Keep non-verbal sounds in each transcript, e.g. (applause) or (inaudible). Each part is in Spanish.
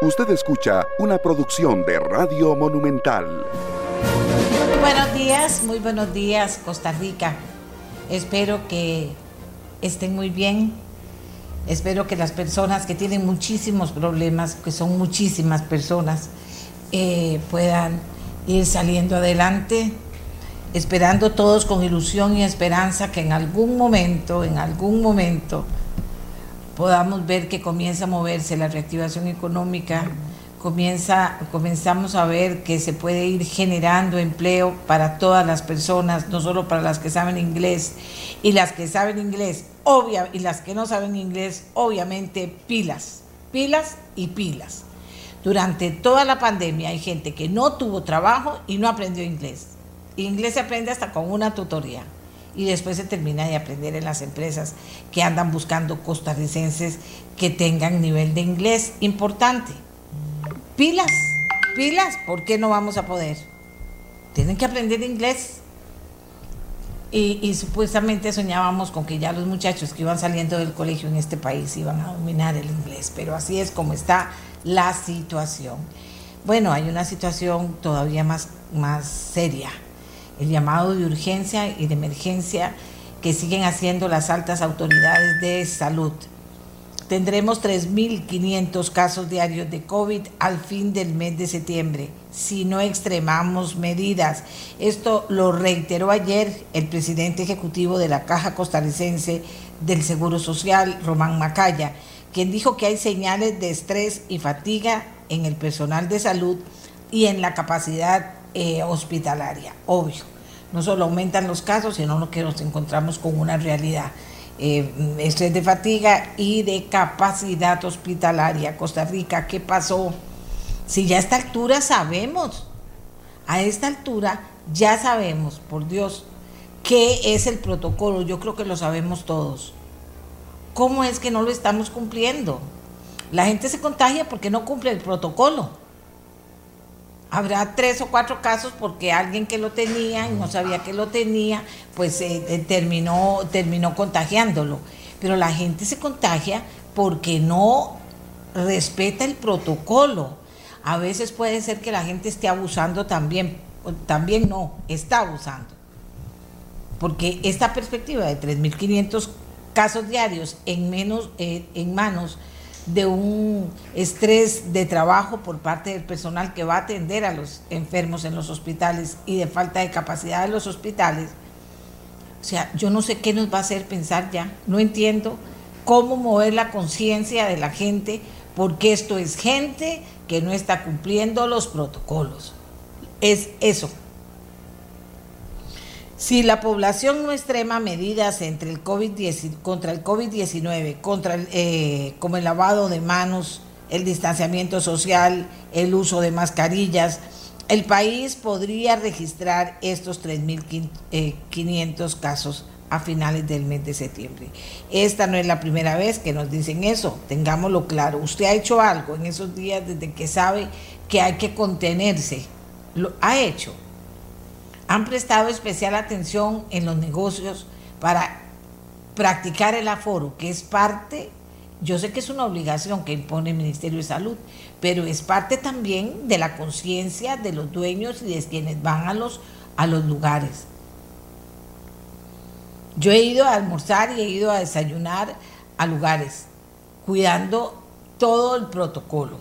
Usted escucha una producción de Radio Monumental. Buenos días, muy buenos días Costa Rica. Espero que estén muy bien. Espero que las personas que tienen muchísimos problemas, que son muchísimas personas, eh, puedan ir saliendo adelante, esperando todos con ilusión y esperanza que en algún momento, en algún momento, podamos ver que comienza a moverse la reactivación económica, comienza, comenzamos a ver que se puede ir generando empleo para todas las personas, no solo para las que saben inglés y las que saben inglés, obvia, y las que no saben inglés, obviamente pilas, pilas y pilas. Durante toda la pandemia hay gente que no tuvo trabajo y no aprendió inglés. Inglés se aprende hasta con una tutoría y después se termina de aprender en las empresas que andan buscando costarricenses que tengan nivel de inglés importante. Pilas, pilas, ¿por qué no vamos a poder? Tienen que aprender inglés. Y, y, supuestamente soñábamos con que ya los muchachos que iban saliendo del colegio en este país iban a dominar el inglés, pero así es como está la situación. Bueno, hay una situación todavía más, más seria el llamado de urgencia y de emergencia que siguen haciendo las altas autoridades de salud. Tendremos 3.500 casos diarios de COVID al fin del mes de septiembre, si no extremamos medidas. Esto lo reiteró ayer el presidente ejecutivo de la Caja Costarricense del Seguro Social, Román Macaya, quien dijo que hay señales de estrés y fatiga en el personal de salud y en la capacidad eh, hospitalaria, obvio. No solo aumentan los casos, sino que nos encontramos con una realidad. Eh, estrés de fatiga y de capacidad hospitalaria. Costa Rica, ¿qué pasó? Si ya a esta altura sabemos, a esta altura ya sabemos, por Dios, qué es el protocolo. Yo creo que lo sabemos todos. ¿Cómo es que no lo estamos cumpliendo? La gente se contagia porque no cumple el protocolo habrá tres o cuatro casos porque alguien que lo tenía y no sabía que lo tenía, pues eh, eh, terminó, terminó contagiándolo. Pero la gente se contagia porque no respeta el protocolo. A veces puede ser que la gente esté abusando también, también no, está abusando. Porque esta perspectiva de 3.500 casos diarios en, menos, eh, en manos de un estrés de trabajo por parte del personal que va a atender a los enfermos en los hospitales y de falta de capacidad de los hospitales. O sea, yo no sé qué nos va a hacer pensar ya, no entiendo cómo mover la conciencia de la gente, porque esto es gente que no está cumpliendo los protocolos. Es eso, si la población no extrema medidas entre el COVID contra el COVID-19, contra el, eh, como el lavado de manos, el distanciamiento social, el uso de mascarillas, el país podría registrar estos 3.500 eh, casos a finales del mes de septiembre. Esta no es la primera vez que nos dicen eso, tengámoslo claro. Usted ha hecho algo en esos días desde que sabe que hay que contenerse. Lo ha hecho han prestado especial atención en los negocios para practicar el aforo, que es parte, yo sé que es una obligación que impone el Ministerio de Salud, pero es parte también de la conciencia de los dueños y de quienes van a los, a los lugares. Yo he ido a almorzar y he ido a desayunar a lugares, cuidando todo el protocolo.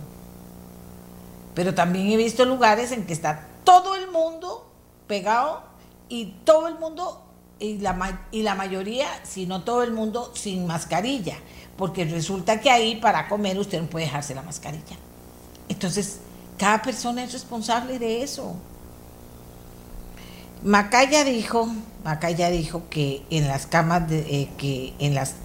Pero también he visto lugares en que está todo el mundo pegado y todo el mundo, y la, y la mayoría, si no todo el mundo, sin mascarilla, porque resulta que ahí para comer usted no puede dejarse la mascarilla. Entonces, cada persona es responsable de eso. Macaya dijo, Macaya dijo que en las camas de, eh, que en las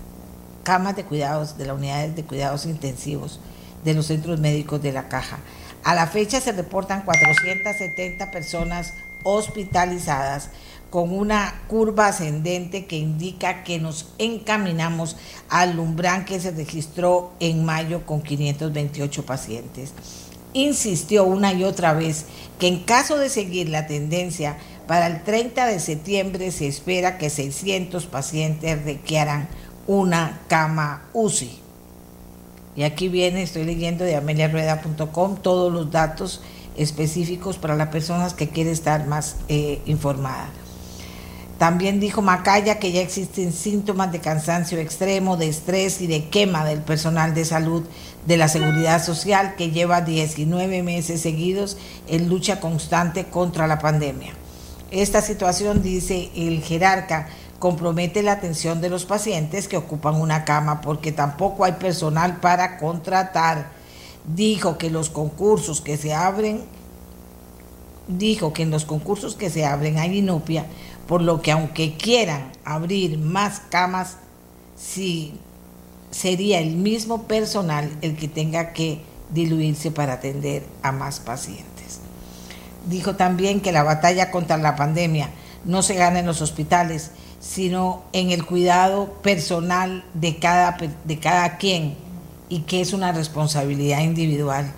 camas de cuidados de las unidades de cuidados intensivos de los centros médicos de la caja. A la fecha se reportan 470 personas hospitalizadas con una curva ascendente que indica que nos encaminamos al umbral que se registró en mayo con 528 pacientes. Insistió una y otra vez que en caso de seguir la tendencia, para el 30 de septiembre se espera que 600 pacientes requieran una cama UCI. Y aquí viene, estoy leyendo de ameliarueda.com todos los datos específicos para las personas que quieren estar más eh, informadas. También dijo Macaya que ya existen síntomas de cansancio extremo, de estrés y de quema del personal de salud de la seguridad social que lleva 19 meses seguidos en lucha constante contra la pandemia. Esta situación, dice el jerarca, compromete la atención de los pacientes que ocupan una cama porque tampoco hay personal para contratar. Dijo que los concursos que se abren, dijo que en los concursos que se abren hay inopia, por lo que aunque quieran abrir más camas, sí sería el mismo personal el que tenga que diluirse para atender a más pacientes. Dijo también que la batalla contra la pandemia no se gana en los hospitales, sino en el cuidado personal de cada, de cada quien y que es una responsabilidad individual.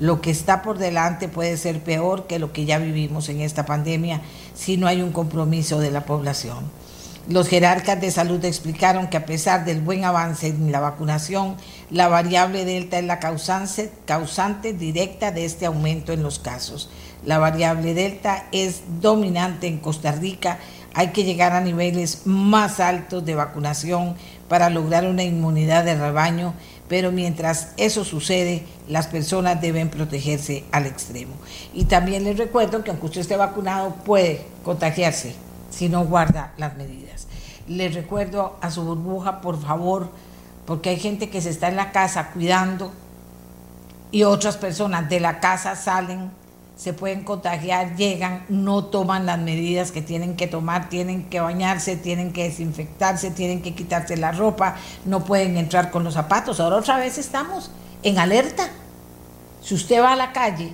Lo que está por delante puede ser peor que lo que ya vivimos en esta pandemia si no hay un compromiso de la población. Los jerarcas de salud explicaron que a pesar del buen avance en la vacunación, la variable delta es la causante, causante directa de este aumento en los casos. La variable delta es dominante en Costa Rica hay que llegar a niveles más altos de vacunación para lograr una inmunidad de rebaño, pero mientras eso sucede, las personas deben protegerse al extremo. Y también les recuerdo que aunque usted esté vacunado, puede contagiarse si no guarda las medidas. Les recuerdo a su burbuja, por favor, porque hay gente que se está en la casa cuidando y otras personas de la casa salen se pueden contagiar, llegan, no toman las medidas que tienen que tomar, tienen que bañarse, tienen que desinfectarse, tienen que quitarse la ropa, no pueden entrar con los zapatos. Ahora otra vez estamos en alerta. Si usted va a la calle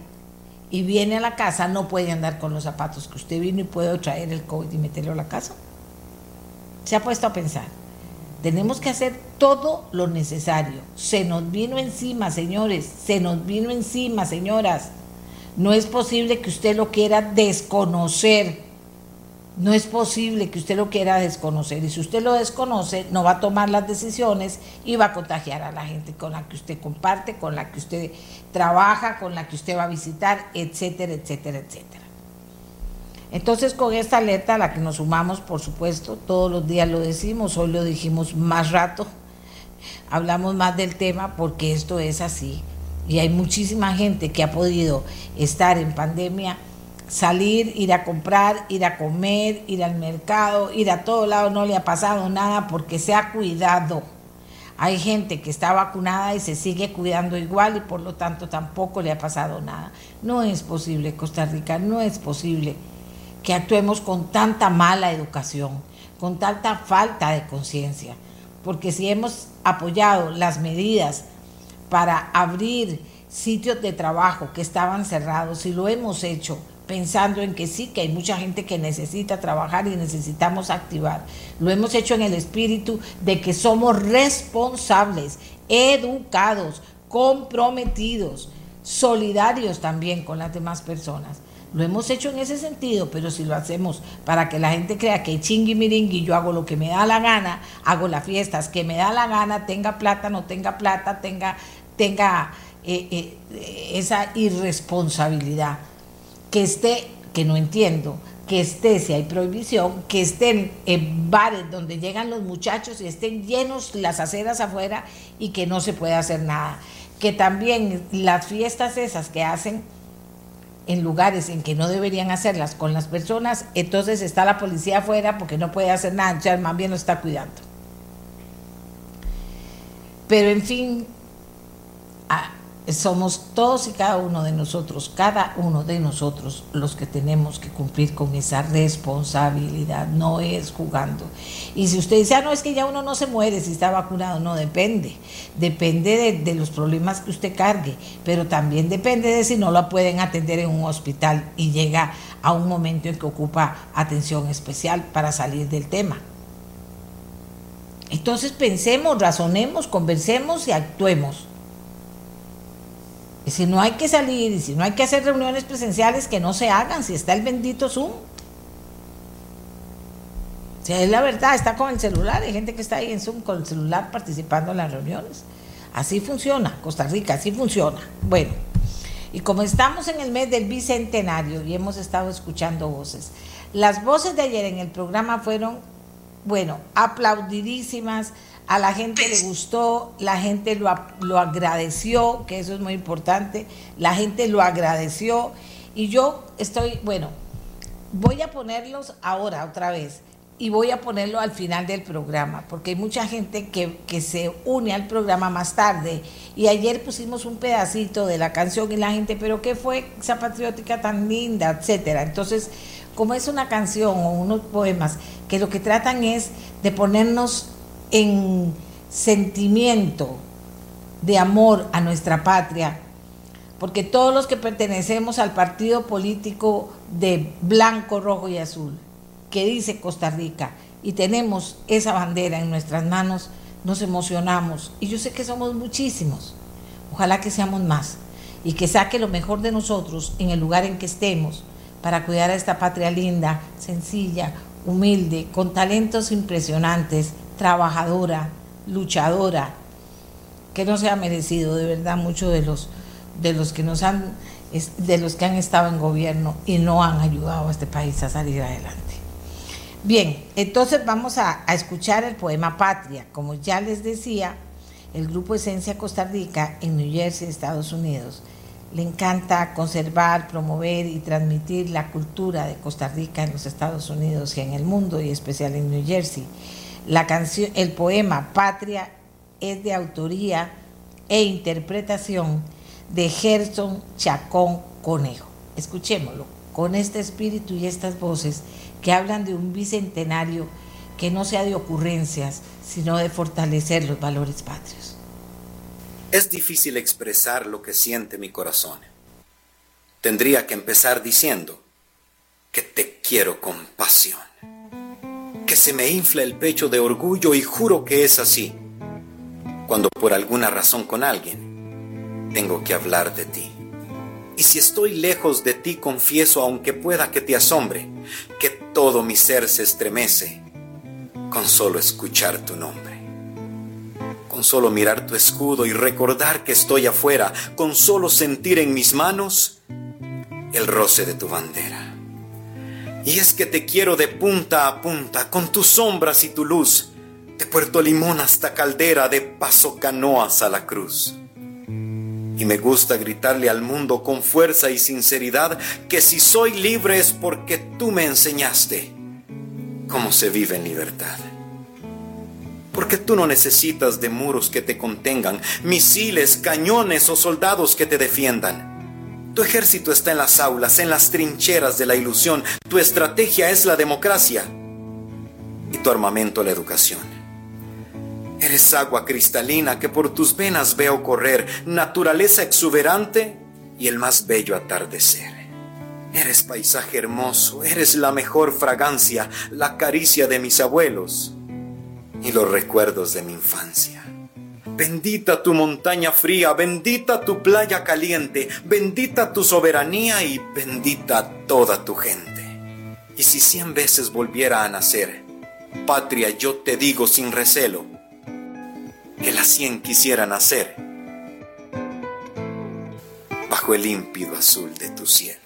y viene a la casa, no puede andar con los zapatos que usted vino y puede traer el COVID y meterlo a la casa. Se ha puesto a pensar. Tenemos que hacer todo lo necesario. Se nos vino encima, señores. Se nos vino encima, señoras. No es posible que usted lo quiera desconocer. No es posible que usted lo quiera desconocer. Y si usted lo desconoce, no va a tomar las decisiones y va a contagiar a la gente con la que usted comparte, con la que usted trabaja, con la que usted va a visitar, etcétera, etcétera, etcétera. Entonces, con esta alerta a la que nos sumamos, por supuesto, todos los días lo decimos, hoy lo dijimos más rato, (laughs) hablamos más del tema porque esto es así y hay muchísima gente que ha podido estar en pandemia, salir, ir a comprar, ir a comer, ir al mercado, ir a todo lado, no le ha pasado nada porque se ha cuidado. Hay gente que está vacunada y se sigue cuidando igual y por lo tanto tampoco le ha pasado nada. No es posible, Costa Rica, no es posible que actuemos con tanta mala educación, con tanta falta de conciencia, porque si hemos apoyado las medidas para abrir sitios de trabajo que estaban cerrados y lo hemos hecho pensando en que sí, que hay mucha gente que necesita trabajar y necesitamos activar. Lo hemos hecho en el espíritu de que somos responsables, educados, comprometidos, solidarios también con las demás personas. Lo hemos hecho en ese sentido, pero si lo hacemos para que la gente crea que chingui miringui, yo hago lo que me da la gana, hago las fiestas que me da la gana, tenga plata, no tenga plata, tenga tenga eh, eh, esa irresponsabilidad, que esté, que no entiendo, que esté, si hay prohibición, que estén en bares donde llegan los muchachos y estén llenos las aceras afuera y que no se pueda hacer nada. Que también las fiestas esas que hacen en lugares en que no deberían hacerlas con las personas, entonces está la policía afuera porque no puede hacer nada, ya más bien lo está cuidando. Pero en fin, somos todos y cada uno de nosotros, cada uno de nosotros los que tenemos que cumplir con esa responsabilidad, no es jugando. Y si usted dice, ah, no, es que ya uno no se muere si está vacunado, no, depende, depende de, de los problemas que usted cargue, pero también depende de si no lo pueden atender en un hospital y llega a un momento en que ocupa atención especial para salir del tema. Entonces pensemos, razonemos, conversemos y actuemos. Y si no hay que salir y si no hay que hacer reuniones presenciales, que no se hagan, si está el bendito Zoom. Si es la verdad, está con el celular, hay gente que está ahí en Zoom con el celular participando en las reuniones. Así funciona, Costa Rica, así funciona. Bueno, y como estamos en el mes del Bicentenario y hemos estado escuchando voces, las voces de ayer en el programa fueron, bueno, aplaudidísimas, a la gente le gustó, la gente lo, lo agradeció, que eso es muy importante, la gente lo agradeció y yo estoy, bueno, voy a ponerlos ahora otra vez y voy a ponerlo al final del programa, porque hay mucha gente que, que, se une al programa más tarde. Y ayer pusimos un pedacito de la canción y la gente, pero ¿qué fue esa patriótica tan linda? etcétera. Entonces, como es una canción o unos poemas que lo que tratan es de ponernos en sentimiento de amor a nuestra patria, porque todos los que pertenecemos al partido político de blanco, rojo y azul, que dice Costa Rica, y tenemos esa bandera en nuestras manos, nos emocionamos. Y yo sé que somos muchísimos. Ojalá que seamos más y que saque lo mejor de nosotros en el lugar en que estemos para cuidar a esta patria linda, sencilla, humilde, con talentos impresionantes, trabajadora, luchadora, que no se ha merecido de verdad mucho de los de los que nos han de los que han estado en gobierno y no han ayudado a este país a salir adelante. Bien, entonces vamos a, a escuchar el poema Patria. Como ya les decía, el grupo Esencia Costa Rica en New Jersey, Estados Unidos, le encanta conservar, promover y transmitir la cultura de Costa Rica en los Estados Unidos y en el mundo, y especial en New Jersey. La canción, el poema Patria es de autoría e interpretación de Gerson Chacón Conejo. Escuchémoslo con este espíritu y estas voces que hablan de un bicentenario que no sea de ocurrencias, sino de fortalecer los valores patrios. Es difícil expresar lo que siente mi corazón. Tendría que empezar diciendo que te quiero con pasión, que se me infla el pecho de orgullo y juro que es así, cuando por alguna razón con alguien tengo que hablar de ti. Y si estoy lejos de ti, confieso, aunque pueda que te asombre, que todo mi ser se estremece con solo escuchar tu nombre. Con solo mirar tu escudo y recordar que estoy afuera, con solo sentir en mis manos el roce de tu bandera. Y es que te quiero de punta a punta, con tus sombras y tu luz, de Puerto Limón hasta Caldera, de Paso Canoas a la cruz. Y me gusta gritarle al mundo con fuerza y sinceridad que si soy libre es porque tú me enseñaste cómo se vive en libertad. Porque tú no necesitas de muros que te contengan, misiles, cañones o soldados que te defiendan. Tu ejército está en las aulas, en las trincheras de la ilusión. Tu estrategia es la democracia y tu armamento la educación. Eres agua cristalina que por tus venas veo correr, naturaleza exuberante y el más bello atardecer. Eres paisaje hermoso, eres la mejor fragancia, la caricia de mis abuelos y los recuerdos de mi infancia. Bendita tu montaña fría, bendita tu playa caliente, bendita tu soberanía y bendita toda tu gente. Y si cien veces volviera a nacer, patria, yo te digo sin recelo, que las cien quisieran hacer bajo el límpido azul de tu cielo.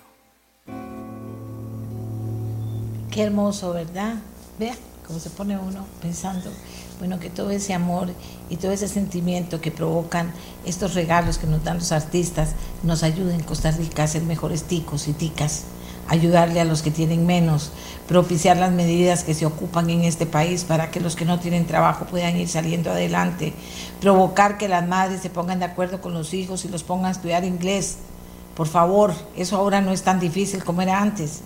Qué hermoso, ¿verdad? Vea cómo se pone uno pensando, bueno, que todo ese amor y todo ese sentimiento que provocan estos regalos que nos dan los artistas nos ayuden en Costa Rica a ser mejores ticos y ticas ayudarle a los que tienen menos, propiciar las medidas que se ocupan en este país para que los que no tienen trabajo puedan ir saliendo adelante, provocar que las madres se pongan de acuerdo con los hijos y los pongan a estudiar inglés. Por favor, eso ahora no es tan difícil como era antes.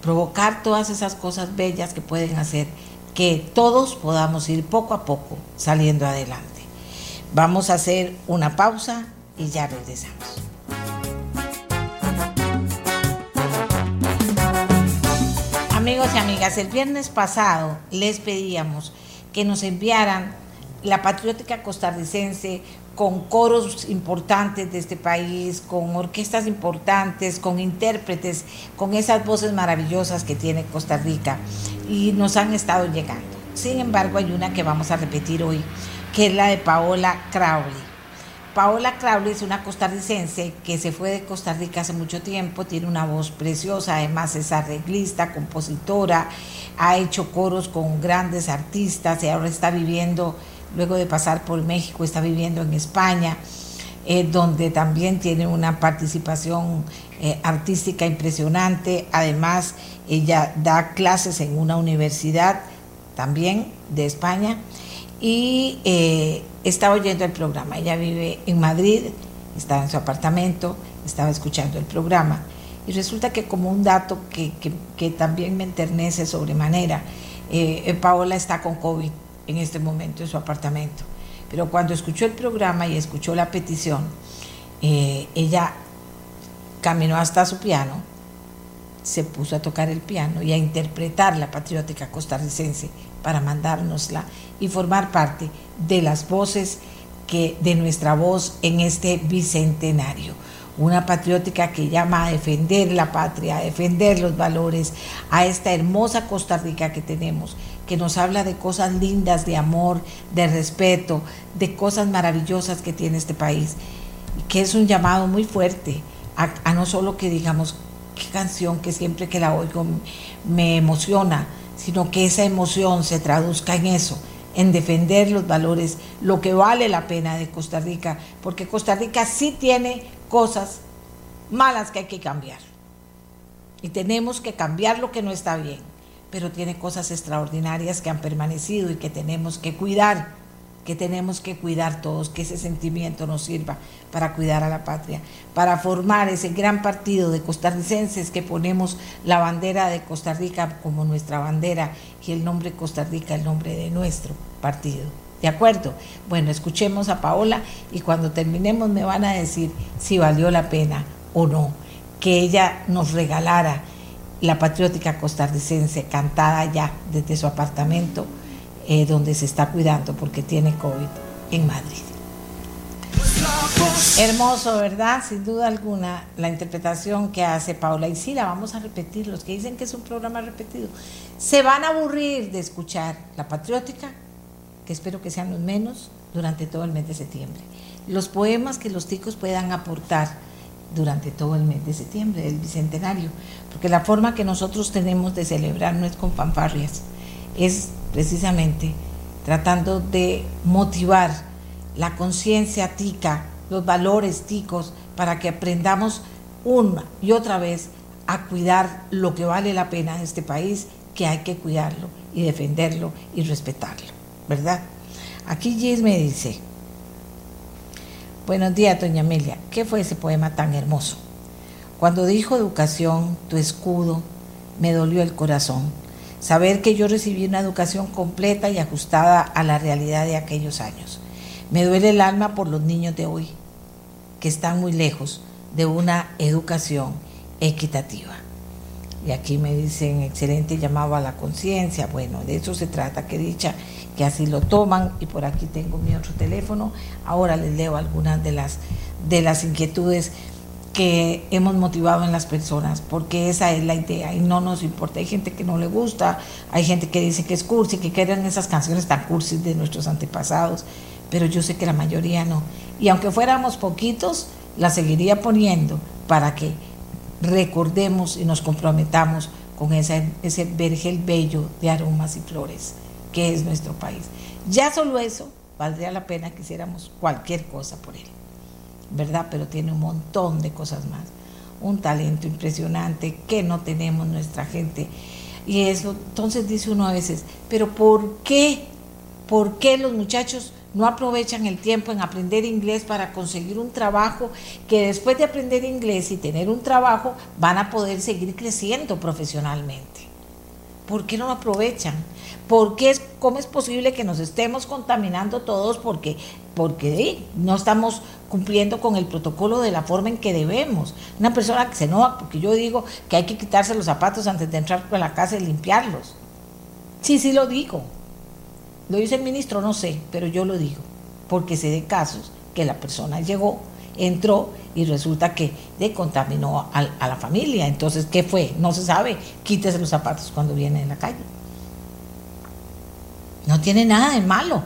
Provocar todas esas cosas bellas que pueden hacer que todos podamos ir poco a poco saliendo adelante. Vamos a hacer una pausa y ya regresamos. Amigos y amigas, el viernes pasado les pedíamos que nos enviaran la patriótica costarricense con coros importantes de este país, con orquestas importantes, con intérpretes, con esas voces maravillosas que tiene Costa Rica y nos han estado llegando. Sin embargo, hay una que vamos a repetir hoy, que es la de Paola Crowley. Paola Crowley es una costarricense que se fue de Costa Rica hace mucho tiempo, tiene una voz preciosa, además es arreglista, compositora, ha hecho coros con grandes artistas y ahora está viviendo, luego de pasar por México, está viviendo en España, eh, donde también tiene una participación eh, artística impresionante. Además, ella da clases en una universidad también de España y eh, estaba oyendo el programa. Ella vive en Madrid, estaba en su apartamento, estaba escuchando el programa. Y resulta que como un dato que, también me enternece sobremanera, eh, Paola está con COVID en este momento en su apartamento. Pero cuando escuchó el programa y escuchó la petición, ella caminó hasta su piano, se puso a tocar el piano y a interpretar la patriótica costarricense para mandárnosla y formar parte de las voces que, de nuestra voz en este bicentenario. Una patriótica que llama a defender la patria, a defender los valores, a esta hermosa Costa Rica que tenemos, que nos habla de cosas lindas, de amor, de respeto, de cosas maravillosas que tiene este país, que es un llamado muy fuerte a, a no solo que digamos qué canción que siempre que la oigo me emociona, sino que esa emoción se traduzca en eso, en defender los valores, lo que vale la pena de Costa Rica, porque Costa Rica sí tiene cosas malas que hay que cambiar. Y tenemos que cambiar lo que no está bien, pero tiene cosas extraordinarias que han permanecido y que tenemos que cuidar que tenemos que cuidar todos, que ese sentimiento nos sirva para cuidar a la patria, para formar ese gran partido de costarricenses que ponemos la bandera de Costa Rica como nuestra bandera y el nombre Costa Rica el nombre de nuestro partido. ¿De acuerdo? Bueno, escuchemos a Paola y cuando terminemos me van a decir si valió la pena o no que ella nos regalara la patriótica costarricense cantada ya desde su apartamento eh, donde se está cuidando porque tiene COVID en Madrid. Hermoso, ¿verdad? Sin duda alguna, la interpretación que hace Paula. Y sí, la vamos a repetir. Los que dicen que es un programa repetido, se van a aburrir de escuchar la patriótica, que espero que sean los menos, durante todo el mes de septiembre. Los poemas que los ticos puedan aportar durante todo el mes de septiembre, del bicentenario, porque la forma que nosotros tenemos de celebrar no es con fanfarrias, es precisamente tratando de motivar la conciencia tica, los valores ticos, para que aprendamos una y otra vez a cuidar lo que vale la pena en este país, que hay que cuidarlo y defenderlo y respetarlo, ¿verdad? Aquí Gis me dice, buenos días, doña Amelia, ¿qué fue ese poema tan hermoso? Cuando dijo educación, tu escudo, me dolió el corazón saber que yo recibí una educación completa y ajustada a la realidad de aquellos años. Me duele el alma por los niños de hoy, que están muy lejos de una educación equitativa. Y aquí me dicen, excelente llamado a la conciencia. Bueno, de eso se trata, que dicha que así lo toman. Y por aquí tengo mi otro teléfono. Ahora les leo algunas de las, de las inquietudes que hemos motivado en las personas, porque esa es la idea y no nos importa. Hay gente que no le gusta, hay gente que dice que es cursi, que quieren esas canciones tan cursis de nuestros antepasados, pero yo sé que la mayoría no. Y aunque fuéramos poquitos, la seguiría poniendo para que recordemos y nos comprometamos con ese, ese vergel bello de aromas y flores que es nuestro país. Ya solo eso valdría la pena que hiciéramos cualquier cosa por él. ¿verdad? Pero tiene un montón de cosas más. Un talento impresionante que no tenemos nuestra gente. Y eso, entonces dice uno a veces, pero ¿por qué? ¿Por qué los muchachos no aprovechan el tiempo en aprender inglés para conseguir un trabajo que después de aprender inglés y tener un trabajo van a poder seguir creciendo profesionalmente? ¿Por qué no lo aprovechan? ¿Por qué es, ¿Cómo es posible que nos estemos contaminando todos porque, porque no estamos cumpliendo con el protocolo de la forma en que debemos? Una persona que se enoja porque yo digo que hay que quitarse los zapatos antes de entrar a la casa y limpiarlos. Sí, sí lo digo. Lo dice el ministro, no sé, pero yo lo digo, porque sé de casos que la persona llegó, entró y resulta que le contaminó a, a la familia. Entonces, ¿qué fue? No se sabe. Quítese los zapatos cuando viene en la calle. No tiene nada de malo.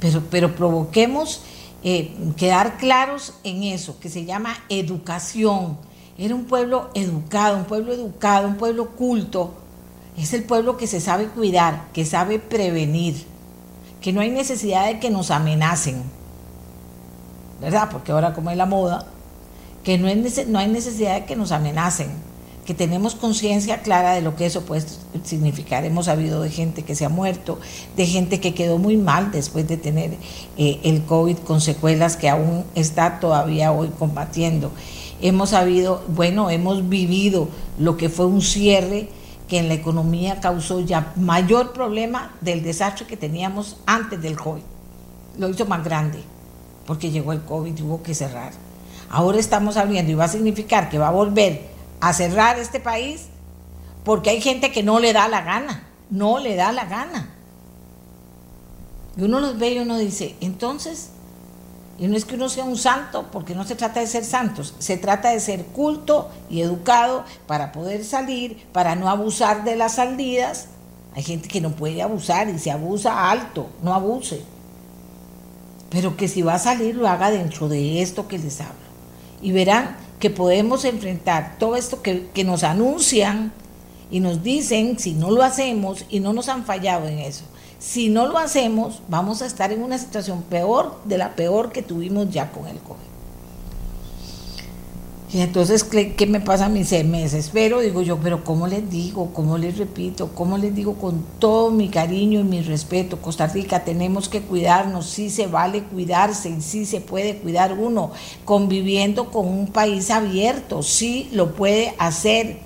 pero, pero provoquemos eh, quedar claros en eso, que se llama educación. Era un pueblo educado, un pueblo educado, un pueblo culto. Es el pueblo que se sabe cuidar, que sabe prevenir, que no hay necesidad de que nos amenacen, ¿verdad? Porque ahora como es la moda, que no, no hay necesidad de que nos amenacen, que tenemos conciencia clara de lo que eso puede significar. Hemos sabido de gente que se ha muerto, de gente que quedó muy mal después de tener eh, el COVID con secuelas que aún está todavía hoy combatiendo. Hemos sabido, bueno, hemos vivido lo que fue un cierre que en la economía causó ya mayor problema del desastre que teníamos antes del COVID. Lo hizo más grande, porque llegó el COVID y hubo que cerrar. Ahora estamos abriendo y va a significar que va a volver a cerrar este país porque hay gente que no le da la gana, no le da la gana. Y uno los ve y uno dice, entonces, y no es que uno sea un santo, porque no se trata de ser santos, se trata de ser culto y educado para poder salir, para no abusar de las salidas. Hay gente que no puede abusar y se abusa alto, no abuse. Pero que si va a salir lo haga dentro de esto que les hablo. Y verán que podemos enfrentar todo esto que, nos anuncian y nos dicen si no lo hacemos y no nos han fallado en eso. Si no lo hacemos, vamos a estar en una situación peor de la peor que tuvimos ya con el COVID. Y entonces, ¿qué me pasa a mí? Se me desespero, digo yo, pero ¿cómo les digo? ¿Cómo les repito? ¿Cómo les digo con todo mi cariño y mi respeto? Costa Rica, tenemos que cuidarnos, sí se vale cuidarse y sí se puede cuidar uno, conviviendo con un país abierto, sí lo puede hacer.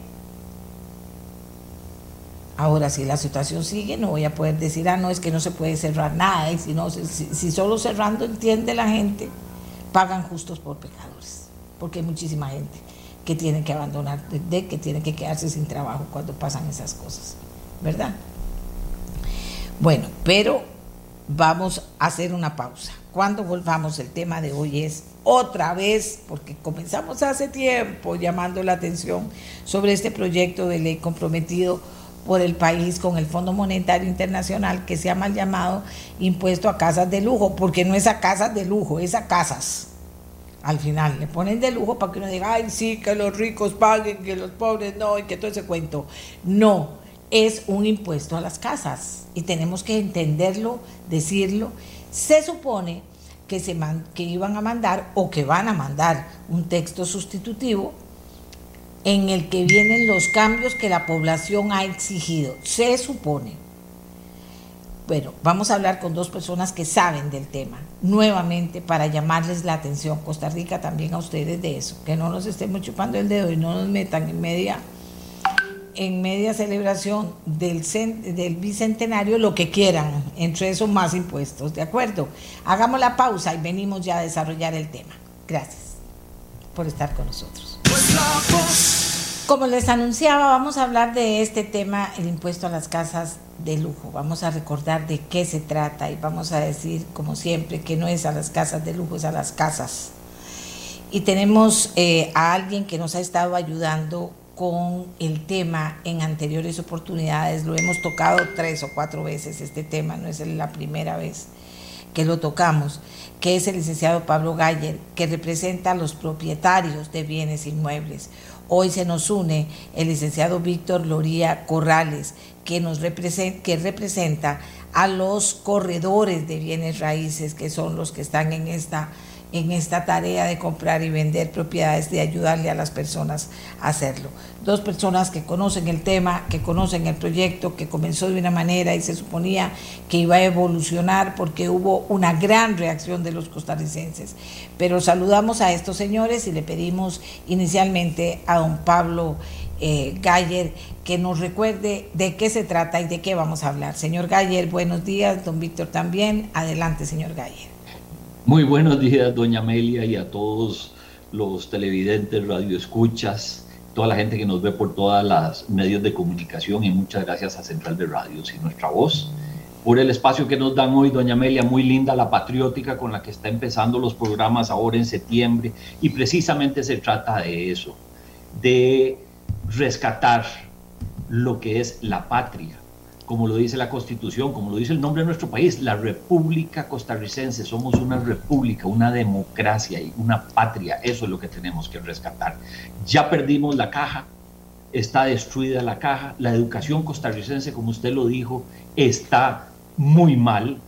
Ahora, si la situación sigue, no voy a poder decir, ah, no, es que no se puede cerrar nada, y si, no, si, si solo cerrando entiende la gente, pagan justos por pecadores porque hay muchísima gente que tiene que abandonar, de, que tiene que quedarse sin trabajo cuando pasan esas cosas, ¿verdad? Bueno, pero vamos a hacer una pausa. Cuando volvamos, el tema de hoy es otra vez, porque comenzamos hace tiempo llamando la atención sobre este proyecto de ley comprometido por el país con el Fondo Monetario Internacional que se ha mal llamado impuesto a casas de lujo, porque no es a casas de lujo, es a casas al final. Le ponen de lujo para que uno diga, ay, sí, que los ricos paguen, que los pobres no, y que todo ese cuento. No, es un impuesto a las casas y tenemos que entenderlo, decirlo. Se supone que, se que iban a mandar o que van a mandar un texto sustitutivo en el que vienen los cambios que la población ha exigido. Se supone. Bueno, vamos a hablar con dos personas que saben del tema, nuevamente para llamarles la atención, Costa Rica también a ustedes de eso, que no nos estemos chupando el dedo y no nos metan en media, en media celebración del, del bicentenario lo que quieran, entre esos más impuestos, ¿de acuerdo? Hagamos la pausa y venimos ya a desarrollar el tema. Gracias por estar con nosotros. Como les anunciaba, vamos a hablar de este tema, el impuesto a las casas de lujo. Vamos a recordar de qué se trata y vamos a decir, como siempre, que no es a las casas de lujo, es a las casas. Y tenemos eh, a alguien que nos ha estado ayudando con el tema en anteriores oportunidades. Lo hemos tocado tres o cuatro veces este tema, no es la primera vez que lo tocamos, que es el licenciado Pablo Galler, que representa a los propietarios de bienes inmuebles. Hoy se nos une el licenciado Víctor Loría Corrales, que, nos representa, que representa a los corredores de bienes raíces, que son los que están en esta, en esta tarea de comprar y vender propiedades, de ayudarle a las personas a hacerlo. Dos personas que conocen el tema, que conocen el proyecto, que comenzó de una manera y se suponía que iba a evolucionar porque hubo una gran reacción de los costarricenses. Pero saludamos a estos señores y le pedimos inicialmente a don Pablo eh, Galler que nos recuerde de qué se trata y de qué vamos a hablar. Señor Galler, buenos días, don Víctor también. Adelante, señor Galler. Muy buenos días, doña Amelia, y a todos los televidentes, radioescuchas, toda la gente que nos ve por todas las medios de comunicación y muchas gracias a Central de Radios y nuestra voz por el espacio que nos dan hoy, doña Amelia, muy linda la patriótica con la que está empezando los programas ahora en septiembre y precisamente se trata de eso, de rescatar lo que es la patria, como lo dice la Constitución, como lo dice el nombre de nuestro país, la República Costarricense. Somos una república, una democracia y una patria. Eso es lo que tenemos que rescatar. Ya perdimos la caja, está destruida la caja. La educación costarricense, como usted lo dijo, está muy mal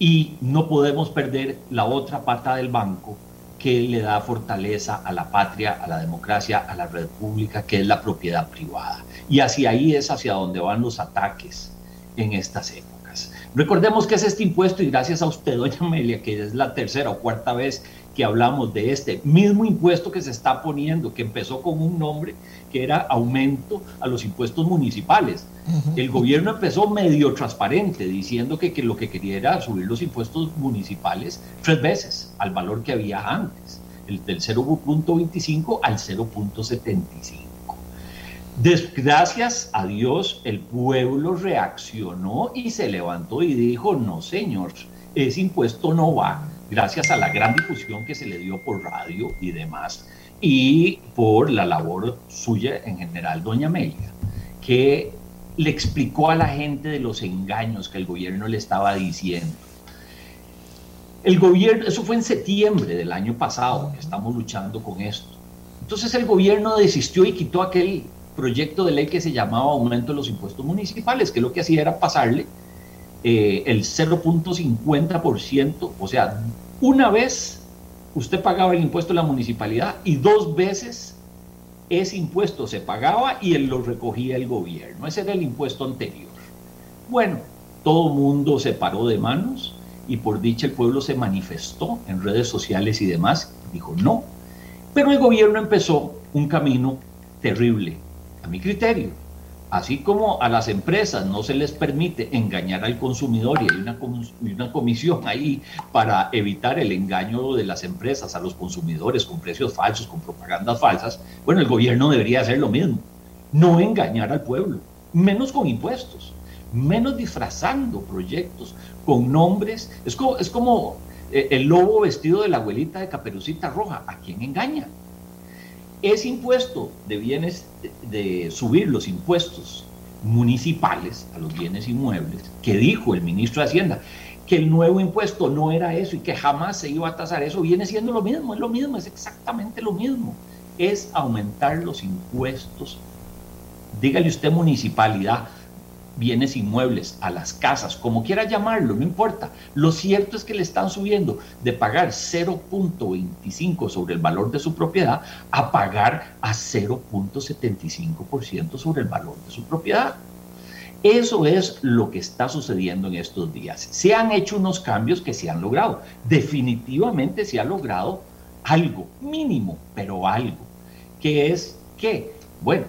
y no podemos perder la otra pata del banco que le da fortaleza a la patria, a la democracia, a la república, que es la propiedad privada. Y hacia ahí es hacia donde van los ataques en estas épocas. Recordemos que es este impuesto y gracias a usted, doña Amelia, que es la tercera o cuarta vez que hablamos de este mismo impuesto que se está poniendo, que empezó con un nombre que era aumento a los impuestos municipales. El gobierno empezó medio transparente diciendo que, que, lo que quería era subir los impuestos municipales tres veces al valor que había antes, el del 0.25 al 0.75. Gracias a Dios el pueblo reaccionó y se levantó y dijo, no señor, ese impuesto no va, gracias a la gran difusión que se le dio por radio y demás, y por la labor suya en general, doña Amelia, que le explicó a la gente de los engaños que el gobierno le estaba diciendo. El gobierno, eso fue en septiembre del año pasado, estamos luchando con esto. Entonces el gobierno desistió y quitó aquel proyecto de ley que se llamaba aumento de los impuestos municipales, que lo que hacía era pasarle eh, el 0.50%, o sea, una vez usted pagaba el impuesto de la municipalidad y dos veces ese impuesto se pagaba y él lo recogía el gobierno. Ese era el impuesto anterior. Bueno, todo mundo se paró de manos y por dicha el pueblo se manifestó en redes sociales y demás. Dijo no. Pero el gobierno empezó un camino terrible, a mi criterio. Así como a las empresas no se les permite engañar al consumidor y hay una, comisión (laughs) ahí para evitar el engaño de las empresas a los consumidores con precios falsos, con propagandas falsas, bueno, el gobierno debería hacer lo mismo. No engañar al pueblo, menos con impuestos, menos disfrazando proyectos con nombres. Es como, es como eh, el lobo vestido de la abuelita de Caperucita Roja. ¿A quién engaña? Ese impuesto de bienes, de, subir los impuestos municipales a los bienes inmuebles, que dijo el ministro de Hacienda, que el nuevo impuesto no era eso y que jamás se iba a tasar eso, viene siendo lo mismo, es lo mismo, es exactamente lo mismo. Es aumentar los impuestos. Dígale usted municipalidad, bienes inmuebles, a las casas, como quiera llamarlo, no importa. Lo cierto es que le están subiendo de pagar 0.25 sobre el valor de su propiedad a pagar a 0.75% sobre el valor de su propiedad. Eso es lo que está sucediendo en estos días. Se han hecho unos cambios que se han logrado. Definitivamente se ha logrado algo, mínimo, pero algo. Que es que, bueno,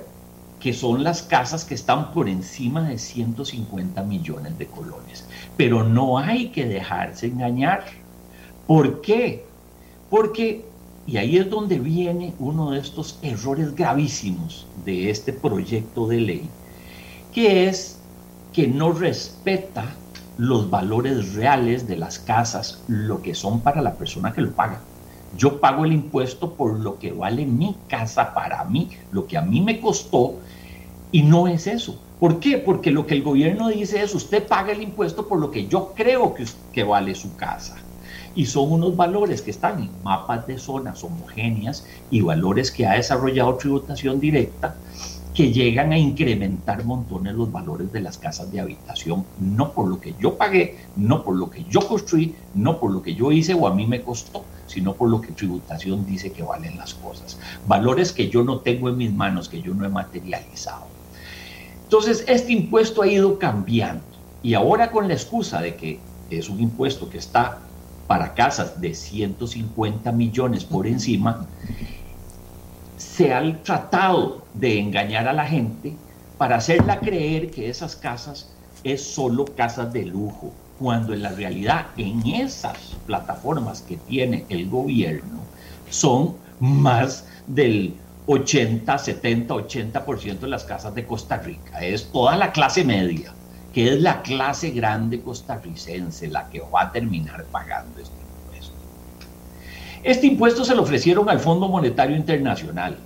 que son las casas que están por encima de 150 millones de colones. Pero no hay que dejarse engañar. ¿Por qué? Porque, y ahí es donde viene uno de estos errores gravísimos de este proyecto de ley, que es que no respeta los valores reales de las casas, lo que son para la persona que lo paga. Yo pago el impuesto por lo que vale mi casa para mí, lo que a mí me costó y no es eso. ¿Por qué? Porque lo que el gobierno dice es usted paga el impuesto por lo que yo creo que, que vale su casa. Y son unos valores que están en mapas de zonas homogéneas y valores que ha desarrollado tributación directa que llegan a incrementar montones los valores de las casas de habitación, no por lo que yo pagué, no por lo que yo construí, no por lo que yo hice o a mí me costó, sino por lo que tributación dice que valen las cosas. Valores que yo no tengo en mis manos, que yo no he materializado. Entonces, este impuesto ha ido cambiando y ahora con la excusa de que es un impuesto que está para casas de 150 millones por encima, se ha tratado de engañar a la gente para hacerla creer que esas casas es solo casas de lujo, cuando en la realidad en esas plataformas que tiene el gobierno son más del 80, 70, 80% de las casas de Costa Rica. Es toda la clase media, que es la clase grande costarricense la que va a terminar pagando este impuesto. Este impuesto se lo ofrecieron al Fondo Monetario Internacional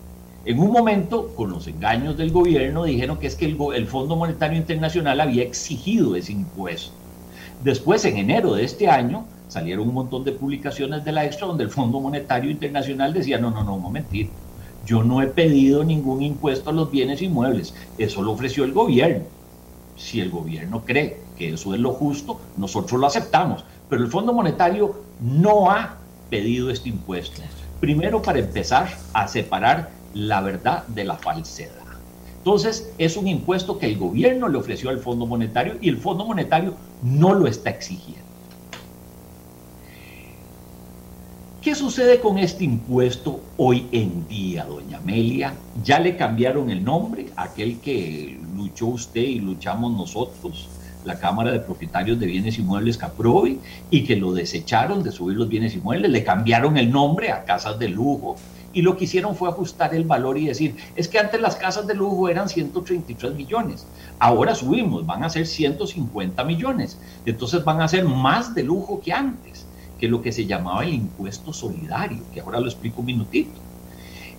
En un momento, con los engaños del gobierno, dijeron que es que el, el Fondo Monetario Internacional había exigido ese impuesto. Después, en enero de este año, salieron un montón de publicaciones de la Extra donde el Fondo Monetario Internacional decía, no, no, no, un momentito, yo no he pedido ningún impuesto a los bienes inmuebles, eso lo ofreció el gobierno. Si el gobierno cree que eso es lo justo, nosotros lo aceptamos, pero el Fondo Monetario no ha pedido este impuesto. Primero, para empezar a separar la verdad de la falsedad. Entonces, es un impuesto que el gobierno le ofreció al Fondo Monetario y el Fondo Monetario no lo está exigiendo. ¿Qué sucede con este impuesto hoy en día, doña Amelia? Ya le cambiaron el nombre, aquel que luchó usted y luchamos nosotros, la Cámara de Propietarios de Bienes Inmuebles Caprovi, y que lo desecharon de subir los bienes inmuebles, le cambiaron el nombre a casas de lujo, y lo que hicieron fue ajustar el valor y decir, es que antes las casas de lujo eran 133 millones, ahora subimos, van a ser 150 millones, entonces van a ser más de lujo que antes que lo que se llamaba el impuesto solidario, que ahora lo explico un minutito.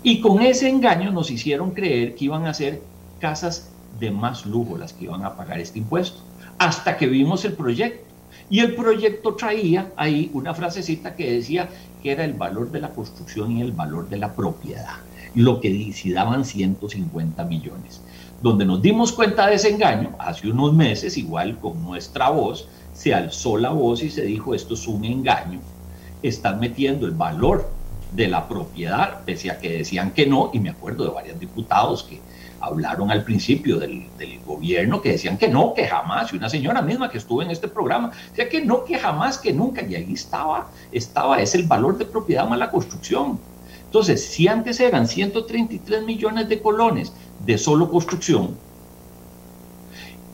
Y con ese engaño nos hicieron creer que iban a ser casas de más lujo las que iban a pagar este impuesto, hasta que vimos el proyecto. Y el proyecto traía ahí una frasecita que decía que era el valor de la construcción y el valor de la propiedad, lo que si daban 150 millones. Donde nos dimos cuenta de ese engaño, hace unos meses, igual con nuestra voz, se alzó la voz y se dijo esto es un engaño, están metiendo el valor de la propiedad, pese a que decían que no, y me acuerdo de varios diputados que hablaron al principio del, gobierno que decían que no, que jamás, y una señora misma que estuvo en este programa, decía que no, que jamás, que nunca, y ahí estaba, estaba, es el valor de propiedad más la construcción. Entonces, si antes eran 133 millones de colones de solo construcción,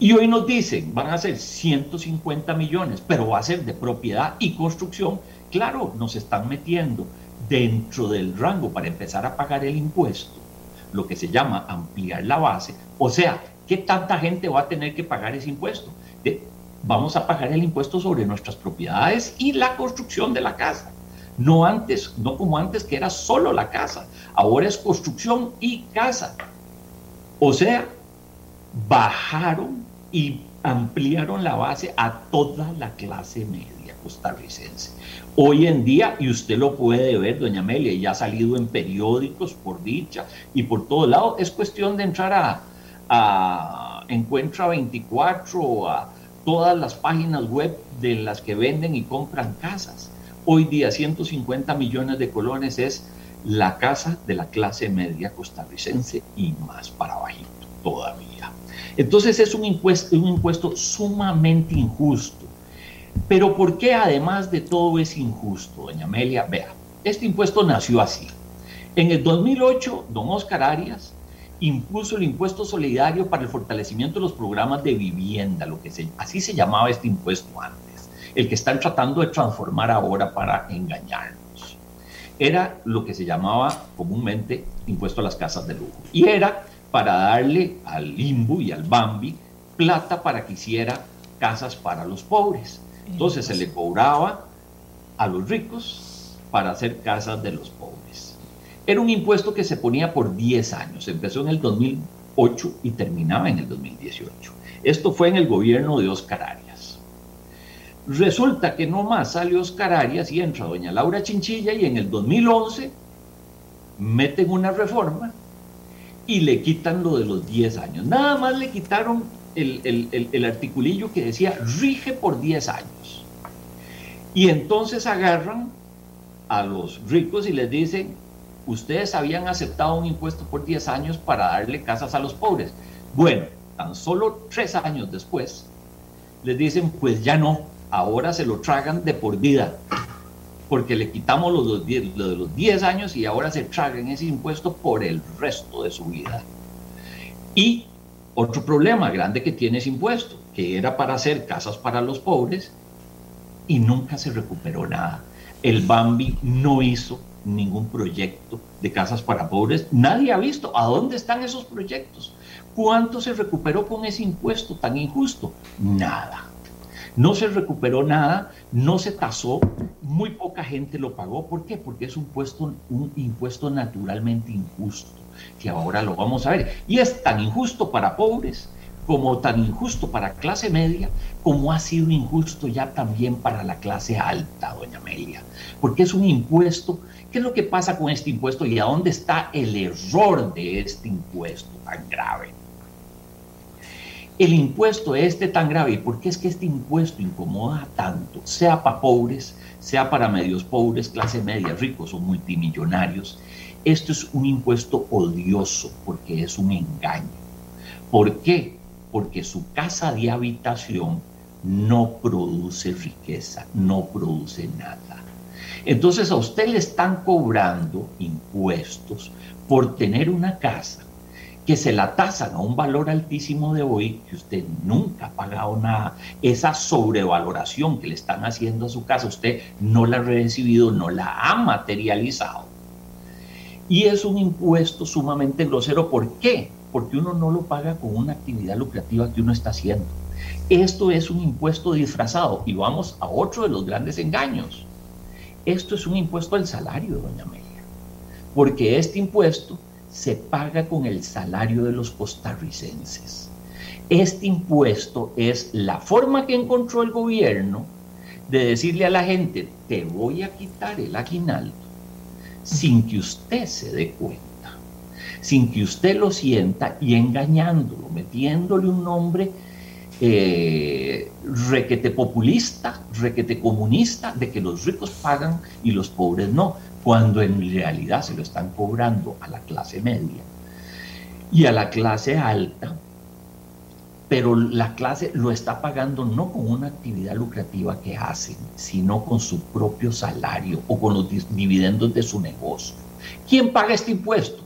y hoy nos dicen, van a ser 150 millones, pero va a ser de propiedad y construcción. Claro, nos están metiendo dentro del rango para empezar a pagar el impuesto, lo que se llama ampliar la base. O sea, ¿qué tanta gente va a tener que pagar ese impuesto? vamos a pagar el impuesto sobre nuestras propiedades y la construcción de la casa. No antes, no como antes que era solo la casa. Ahora es construcción y casa. O sea, bajaron y ampliaron la base a toda la clase media costarricense. Hoy en día, y usted lo puede ver, doña Amelia, ya ha salido en periódicos, por dicha, y por todo lado, es cuestión de entrar a, a Encuentra 24 o a todas las páginas web de las que venden y compran casas. Hoy día 150 millones de colones es la casa de la clase media costarricense y más para bajito todavía. Entonces es un impuesto, un impuesto sumamente injusto. Pero ¿por qué además de todo es injusto, doña Amelia? Vea, este impuesto nació así. En el 2008, don Oscar Arias impuso el impuesto solidario para el fortalecimiento de los programas de vivienda, lo que se, así se llamaba este impuesto antes, el que están tratando de transformar ahora para engañarnos. Era lo que se llamaba comúnmente impuesto a las casas de lujo. Y era para darle al Limbo y al Bambi plata para que hiciera casas para los pobres. Entonces se le cobraba a los ricos para hacer casas de los pobres. Era un impuesto que se ponía por 10 años, empezó en el 2008 y terminaba en el 2018. Esto fue en el gobierno de Oscar Arias. Resulta que no más sale Oscar Arias y entra doña Laura Chinchilla y en el 2011 meten una reforma y le quitan lo de los 10 años. Nada más le quitaron el, articulillo que decía rige por 10 años. Y entonces agarran a los ricos y les dicen, ustedes habían aceptado un impuesto por 10 años para darle casas a los pobres. Bueno, tan solo 3 años después, les dicen, pues ya no, ahora se lo tragan de por vida porque le quitamos los, de los 10 años y ahora se tragan ese impuesto por el resto de su vida. Y otro problema grande que tiene ese impuesto, que era para hacer casas para los pobres y nunca se recuperó nada. El Bambi no hizo ningún proyecto de casas para pobres. Nadie ha visto a dónde están esos proyectos. ¿Cuánto se recuperó con ese impuesto tan injusto? Nada. No se recuperó nada, no se tasó, muy poca gente lo pagó. ¿Por qué? Porque es un, un impuesto naturalmente injusto. Que ahora lo vamos a ver. Y es tan injusto para pobres como tan injusto para clase media, como ha sido injusto ya también para la clase alta, doña Amelia. Porque es un impuesto. ¿Qué es lo que pasa con este impuesto y a dónde está el error de este impuesto tan grave? El impuesto este tan grave, ¿por qué es que este impuesto incomoda tanto? Sea para pobres, sea para medios pobres, clase media, ricos o multimillonarios. Esto es un impuesto odioso porque es un engaño. ¿Por qué? porque su casa de habitación no produce riqueza, no produce nada. Entonces a usted le están cobrando impuestos por tener una casa que se la tasan a un valor altísimo de hoy, que usted nunca ha pagado nada. Esa sobrevaloración que le están haciendo a su casa, usted no la ha recibido, no la ha materializado. Y es un impuesto sumamente grosero. ¿Por qué? porque uno no lo paga con una actividad lucrativa que uno está haciendo. Esto es un impuesto disfrazado y vamos a otro de los grandes engaños. Esto es un impuesto al salario, doña Amelia, porque este impuesto se paga con el salario de los costarricenses. Este impuesto es la forma que encontró el gobierno de decirle a la gente, te voy a quitar el aguinaldo sin que usted se dé cuenta sin que usted lo sienta y engañándolo, metiéndole un nombre eh, requete populista, requete comunista, de que los ricos pagan y los pobres no, cuando en realidad se lo están cobrando a la clase media. Y a la clase alta, pero la clase lo está pagando no con una actividad lucrativa que hacen, sino con su propio salario o con los dividendos de su negocio. ¿Quién paga este impuesto?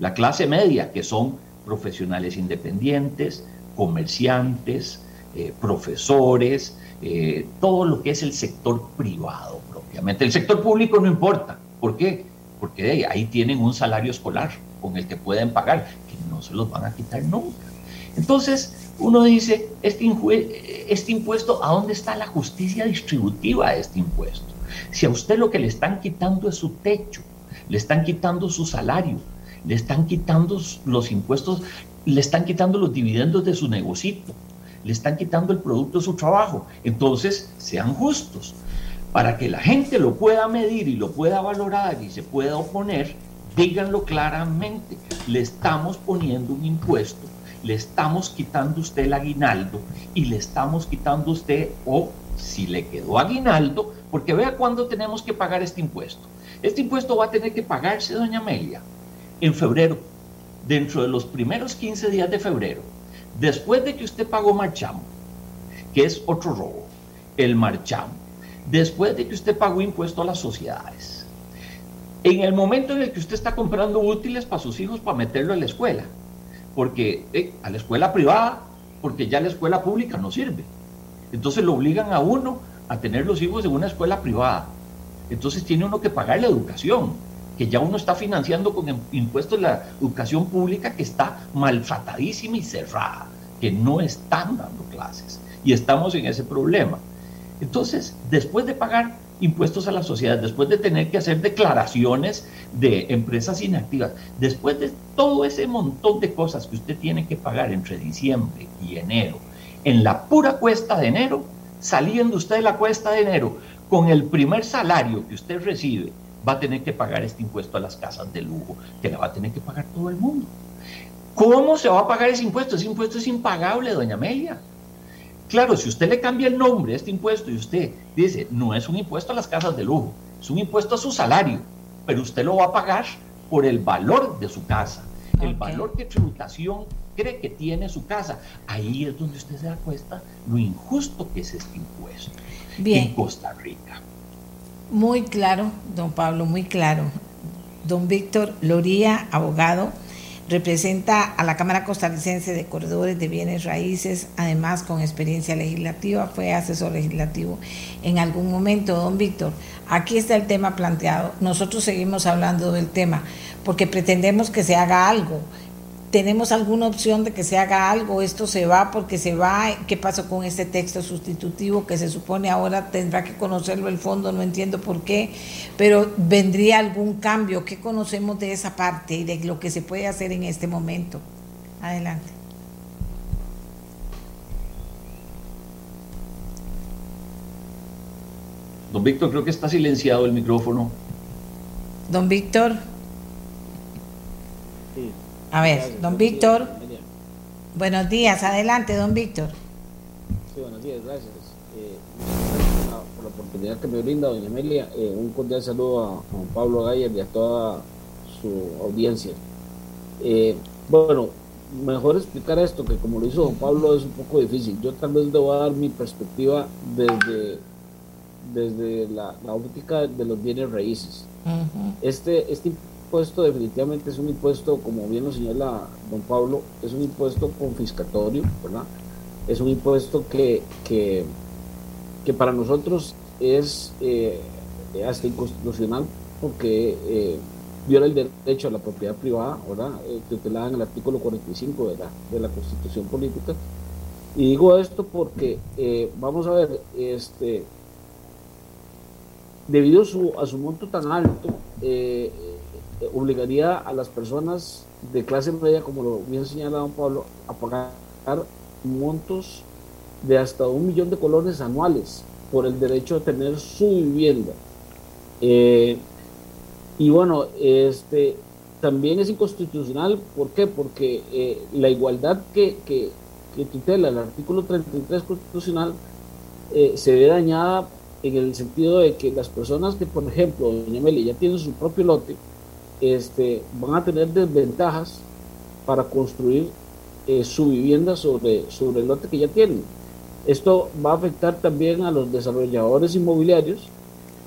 La clase media, que son profesionales independientes, comerciantes, eh, profesores, eh, todo lo que es el sector privado propiamente. El sector público no importa. ¿Por qué? Porque ahí tienen un salario escolar con el que pueden pagar, que no se los van a quitar nunca. Entonces, uno dice, este, este impuesto, ¿a dónde está la justicia distributiva de este impuesto? Si a usted lo que le están quitando es su techo, le están quitando su salario, le están quitando los impuestos, le están quitando los dividendos de su negocito, le están quitando el producto de su trabajo. Entonces, sean justos. Para que la gente lo pueda medir y lo pueda valorar y se pueda oponer, díganlo claramente. Le estamos poniendo un impuesto, le estamos quitando usted el aguinaldo y le estamos quitando usted, o si le quedó aguinaldo, porque vea cuándo tenemos que pagar este impuesto. Este impuesto va a tener que pagarse, doña Amelia, en febrero, dentro de los primeros 15 días de febrero, después de que usted pagó marchamo, que es otro robo, el marchamo, después de que usted pagó impuesto a las sociedades, en el momento en el que usted está comprando útiles para sus hijos para meterlo en la escuela, porque eh, a la escuela privada, porque ya la escuela pública no sirve. Entonces lo obligan a uno a tener los hijos en una escuela privada. Entonces tiene uno que pagar la educación que ya uno está financiando con impuestos la educación pública que está maltratadísima y cerrada, que no están dando clases. Y estamos en ese problema. Entonces, después de pagar impuestos a la sociedad, después de tener que hacer declaraciones de empresas inactivas, después de todo ese montón de cosas que usted tiene que pagar entre diciembre y enero, en la pura cuesta de enero, saliendo usted de la cuesta de enero con el primer salario que usted recibe va a tener que pagar este impuesto a las casas de lujo, que la va a tener que pagar todo el mundo. ¿Cómo se va a pagar ese impuesto? Ese impuesto es impagable, doña Amelia. Claro, si usted le cambia el nombre a este impuesto y usted dice, no es un impuesto a las casas de lujo, es un impuesto a su salario, pero usted lo va a pagar por el valor de su casa, el valor que tributación cree que tiene su casa. Ahí es donde usted se da cuenta lo injusto que es este impuesto en Costa Rica. Muy claro, don Pablo, muy claro. Don Víctor Loría, abogado, representa a la Cámara Costarricense de Corredores de Bienes Raíces, además con experiencia legislativa, fue asesor legislativo en algún momento. Don Víctor, aquí está el tema planteado. Nosotros seguimos hablando del tema porque pretendemos que se haga algo tenemos alguna opción de que se haga algo, esto se va porque se va, ¿qué pasó con este texto sustitutivo que se supone ahora tendrá que conocerlo el fondo? No entiendo por qué, pero vendría algún cambio, ¿qué conocemos de esa parte y de lo que se puede hacer en este momento? Adelante. Don Víctor, creo que está silenciado el micrófono. Don Víctor. A ver, don Víctor. Buenos días, adelante, don Víctor. Sí, buenos días, gracias. Eh, por la oportunidad que me brinda doña Amelia. Eh, un cordial saludo a Juan Pablo Gayer y a toda su audiencia. Eh, bueno, mejor explicar esto, que como lo hizo don Pablo es un poco difícil. Yo tal vez debo dar mi perspectiva desde, desde la, óptica de los bienes raíces. este, este impuesto definitivamente es un impuesto, como bien lo señala don Pablo, es un impuesto confiscatorio, ¿verdad? Es un impuesto que, que, para nosotros es eh, hasta inconstitucional porque eh, viola el derecho a la propiedad privada, ¿verdad? Eh, que da en el artículo 45 de la, de la Constitución Política. Y digo esto porque, vamos a ver, este, debido a su, a su monto tan alto, eh, obligaría a las personas de clase media, como lo bien señala don Pablo, a pagar montos de hasta un millón de colones anuales por el derecho a tener su vivienda. Eh, y bueno, este también es inconstitucional, ¿por qué? Porque eh, la igualdad que, que, tutela el artículo 33 constitucional eh, se ve dañada en el sentido de que las personas que, por ejemplo, doña Meli, ya tienen su propio lote, este, van a tener desventajas para construir eh, su vivienda sobre, sobre el lote que ya tienen. Esto va a afectar también a los desarrolladores inmobiliarios,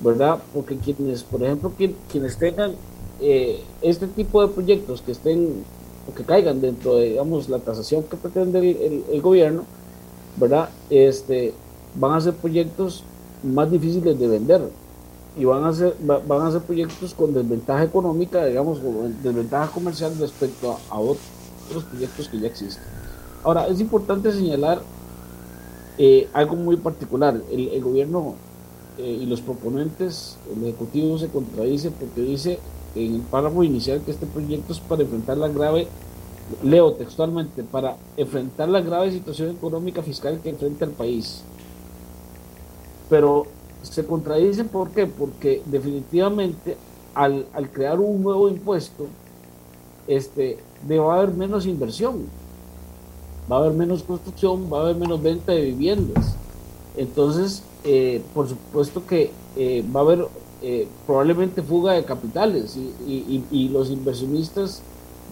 ¿verdad? Porque quienes, por ejemplo, quienes tengan eh, este tipo de proyectos que estén o que caigan dentro de, digamos, la tasación que pretende el, el, gobierno, ¿verdad? Este, van a ser proyectos más difíciles de vender y van a ser van a ser proyectos con desventaja económica, digamos, con desventaja comercial respecto a, otros proyectos que ya existen. Ahora, es importante señalar eh, algo muy particular. El, gobierno eh, y los proponentes, el Ejecutivo se contradice porque dice en el párrafo inicial que este proyecto es para enfrentar la grave, leo textualmente, para enfrentar la grave situación económica fiscal que enfrenta el país. Pero se contradicen, ¿por qué? Porque definitivamente al, crear un nuevo impuesto, este, va a haber menos inversión, va a haber menos construcción, va a haber menos venta de viviendas. Entonces, eh, por supuesto que eh, va a haber eh, probablemente fuga de capitales y, los inversionistas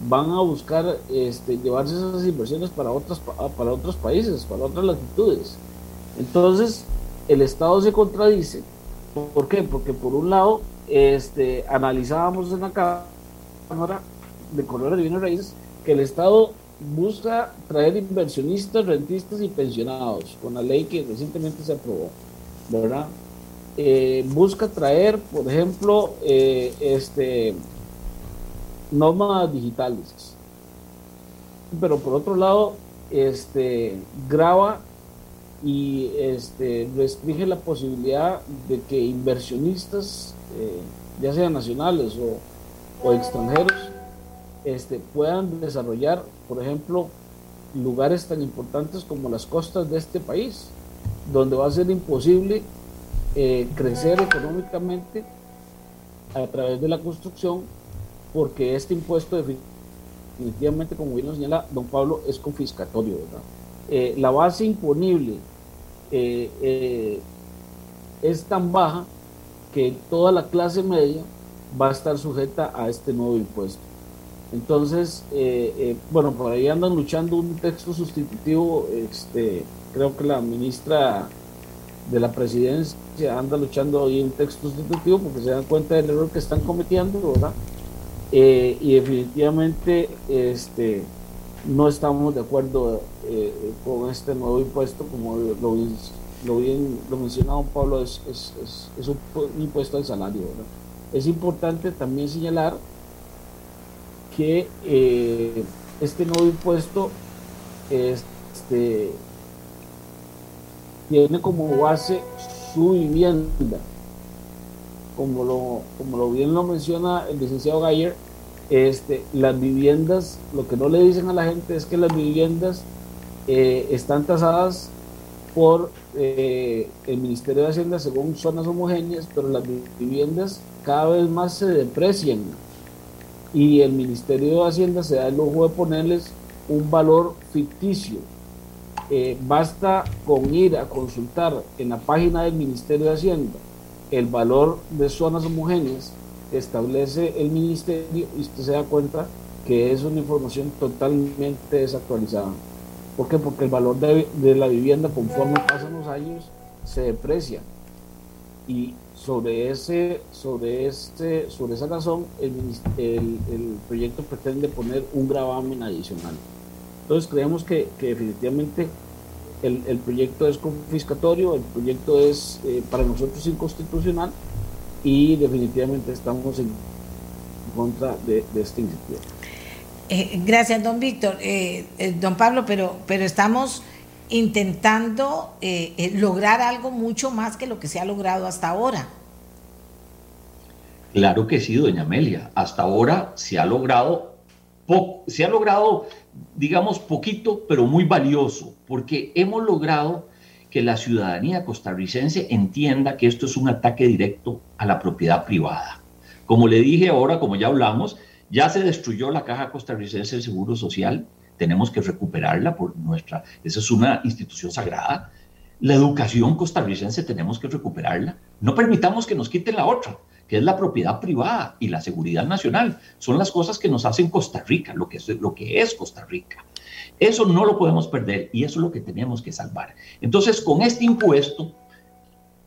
van a buscar este, llevarse esas inversiones para, otras, para otros países, para otras latitudes. Entonces, el Estado se contradice. ¿Por qué? Porque por un lado, este, analizábamos en la Cámara de Colores de Bienes Raíces que el Estado busca traer inversionistas, rentistas y pensionados, con la ley que recientemente se aprobó, ¿verdad? Eh, busca traer, por ejemplo, eh, este, normas digitales. Pero por otro lado, este, graba y este, restringe la posibilidad de que inversionistas, eh, ya sean nacionales o, extranjeros, este, puedan desarrollar, por ejemplo, lugares tan importantes como las costas de este país, donde va a ser imposible eh, crecer económicamente a través de la construcción, porque este impuesto definitivamente, como bien lo señala don Pablo, es confiscatorio, ¿verdad? Eh, la base imponible eh, eh, es tan baja que toda la clase media va a estar sujeta a este nuevo impuesto. Entonces, bueno, por ahí andan luchando un texto sustitutivo, este, creo que la ministra de la presidencia anda luchando hoy un texto sustitutivo porque se dan cuenta del error que están cometiendo, ¿verdad? y definitivamente, este, no estamos de acuerdo eh, con este nuevo impuesto, como lo, lo bien lo mencionaba Pablo, es, es, es, un, impuesto al salario. Es importante también señalar que eh, este nuevo impuesto este, tiene como base su vivienda. Como lo, como lo bien lo menciona el licenciado Gayer, este, las viviendas, lo que no le dicen a la gente es que las viviendas eh, están tasadas por eh, el Ministerio de Hacienda según zonas homogéneas, pero las viviendas cada vez más se deprecian y el Ministerio de Hacienda se da el lujo de ponerles un valor ficticio. Eh, basta con ir a consultar en la página del Ministerio de Hacienda el valor de zonas homogéneas establece el Ministerio y usted se da cuenta que es una información totalmente desactualizada. ¿Por qué? Porque el valor de, la vivienda conforme pasan los años se deprecia y sobre ese sobre este sobre esa razón el, el, proyecto pretende poner un gravamen adicional entonces creemos que, definitivamente el, proyecto es confiscatorio el proyecto es eh, para nosotros inconstitucional y definitivamente estamos en contra de, de esta iniciativa eh, gracias don Víctor eh, don Pablo pero pero estamos intentando eh, eh, lograr algo mucho más que lo que se ha logrado hasta ahora. Claro que sí, doña Amelia. Hasta ahora se ha logrado, se ha logrado, digamos, poquito, pero muy valioso, porque hemos logrado que la ciudadanía costarricense entienda que esto es un ataque directo a la propiedad privada. Como le dije ahora, como ya hablamos, ya se destruyó la Caja Costarricense del Seguro Social, tenemos que recuperarla por nuestra, esa es una institución sagrada. La educación costarricense tenemos que recuperarla. No permitamos que nos quiten la otra, que es la propiedad privada y la seguridad nacional. Son las cosas que nos hacen Costa Rica, lo que es, lo que es Costa Rica. Eso no lo podemos perder y eso es lo que tenemos que salvar. Entonces, con este impuesto,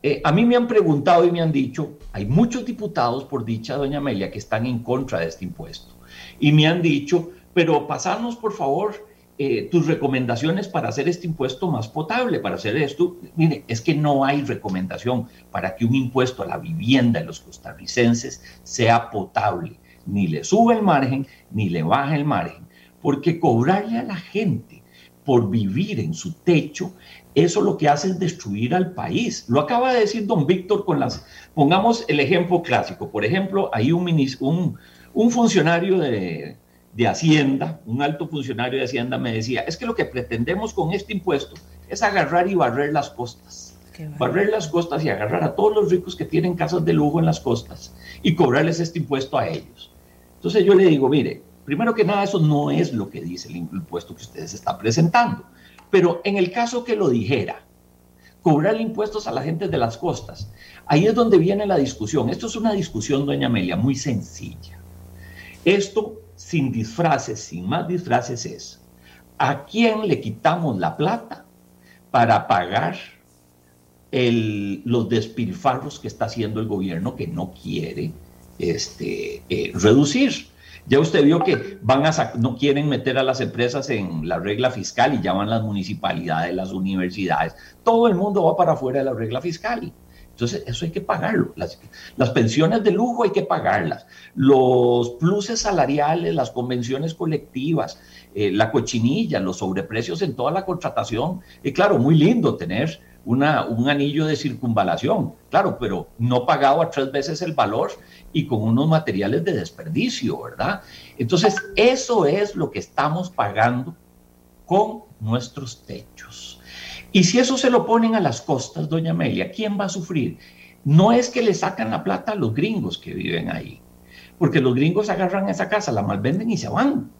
eh, a mí me han preguntado y me han dicho, hay muchos diputados, por dicha doña Amelia, que están en contra de este impuesto. Y me han dicho, pero pasarnos, por favor, eh, tus recomendaciones para hacer este impuesto más potable, para hacer esto. Mire, es que no hay recomendación para que un impuesto a la vivienda de los costarricenses sea potable. Ni le sube el margen, ni le baja el margen. Porque cobrarle a la gente por vivir en su techo, eso lo que hace es destruir al país. Lo acaba de decir don Víctor con las... Pongamos el ejemplo clásico. Por ejemplo, hay un, un, un funcionario de, de Hacienda, un alto funcionario de Hacienda me decía, es que lo que pretendemos con este impuesto es agarrar y barrer las costas. Barrer las costas y agarrar a todos los ricos que tienen casas de lujo en las costas y cobrarles este impuesto a ellos. Entonces yo le digo, mire, primero que nada eso no es lo que dice el impuesto que ustedes están presentando. Pero en el caso que lo dijera, cobrar impuestos a la gente de las costas, ahí es donde viene la discusión. Esto es una discusión, doña Amelia, muy sencilla. Esto sin disfraces, sin más disfraces es, ¿a quién le quitamos la plata para pagar los despilfarros que está haciendo el gobierno que no quiere este, eh, reducir? Ya usted vio que van a no quieren meter a las empresas en la regla fiscal y llaman las municipalidades, las universidades. Todo el mundo va para afuera de la regla fiscal. Entonces, eso hay que pagarlo. Las, las, pensiones de lujo hay que pagarlas. Los pluses salariales, las convenciones colectivas, eh, la cochinilla, los sobreprecios en toda la contratación. Y claro, muy lindo tener una, un anillo de circunvalación, claro, pero no pagado a tres veces el valor y con unos materiales de desperdicio, ¿verdad? Entonces, eso es lo que estamos pagando con nuestros techos. Y si eso se lo ponen a las costas, doña Amelia, ¿quién va a sufrir? No es que le sacan la plata a los gringos que viven ahí, porque los gringos agarran esa casa, la malvenden y se van.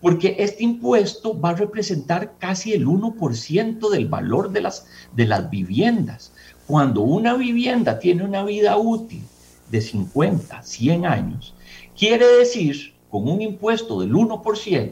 Porque este impuesto va a representar casi el 1% del valor de las, viviendas. Cuando una vivienda tiene una vida útil de 50, 100 años, quiere decir, con un impuesto del 1%,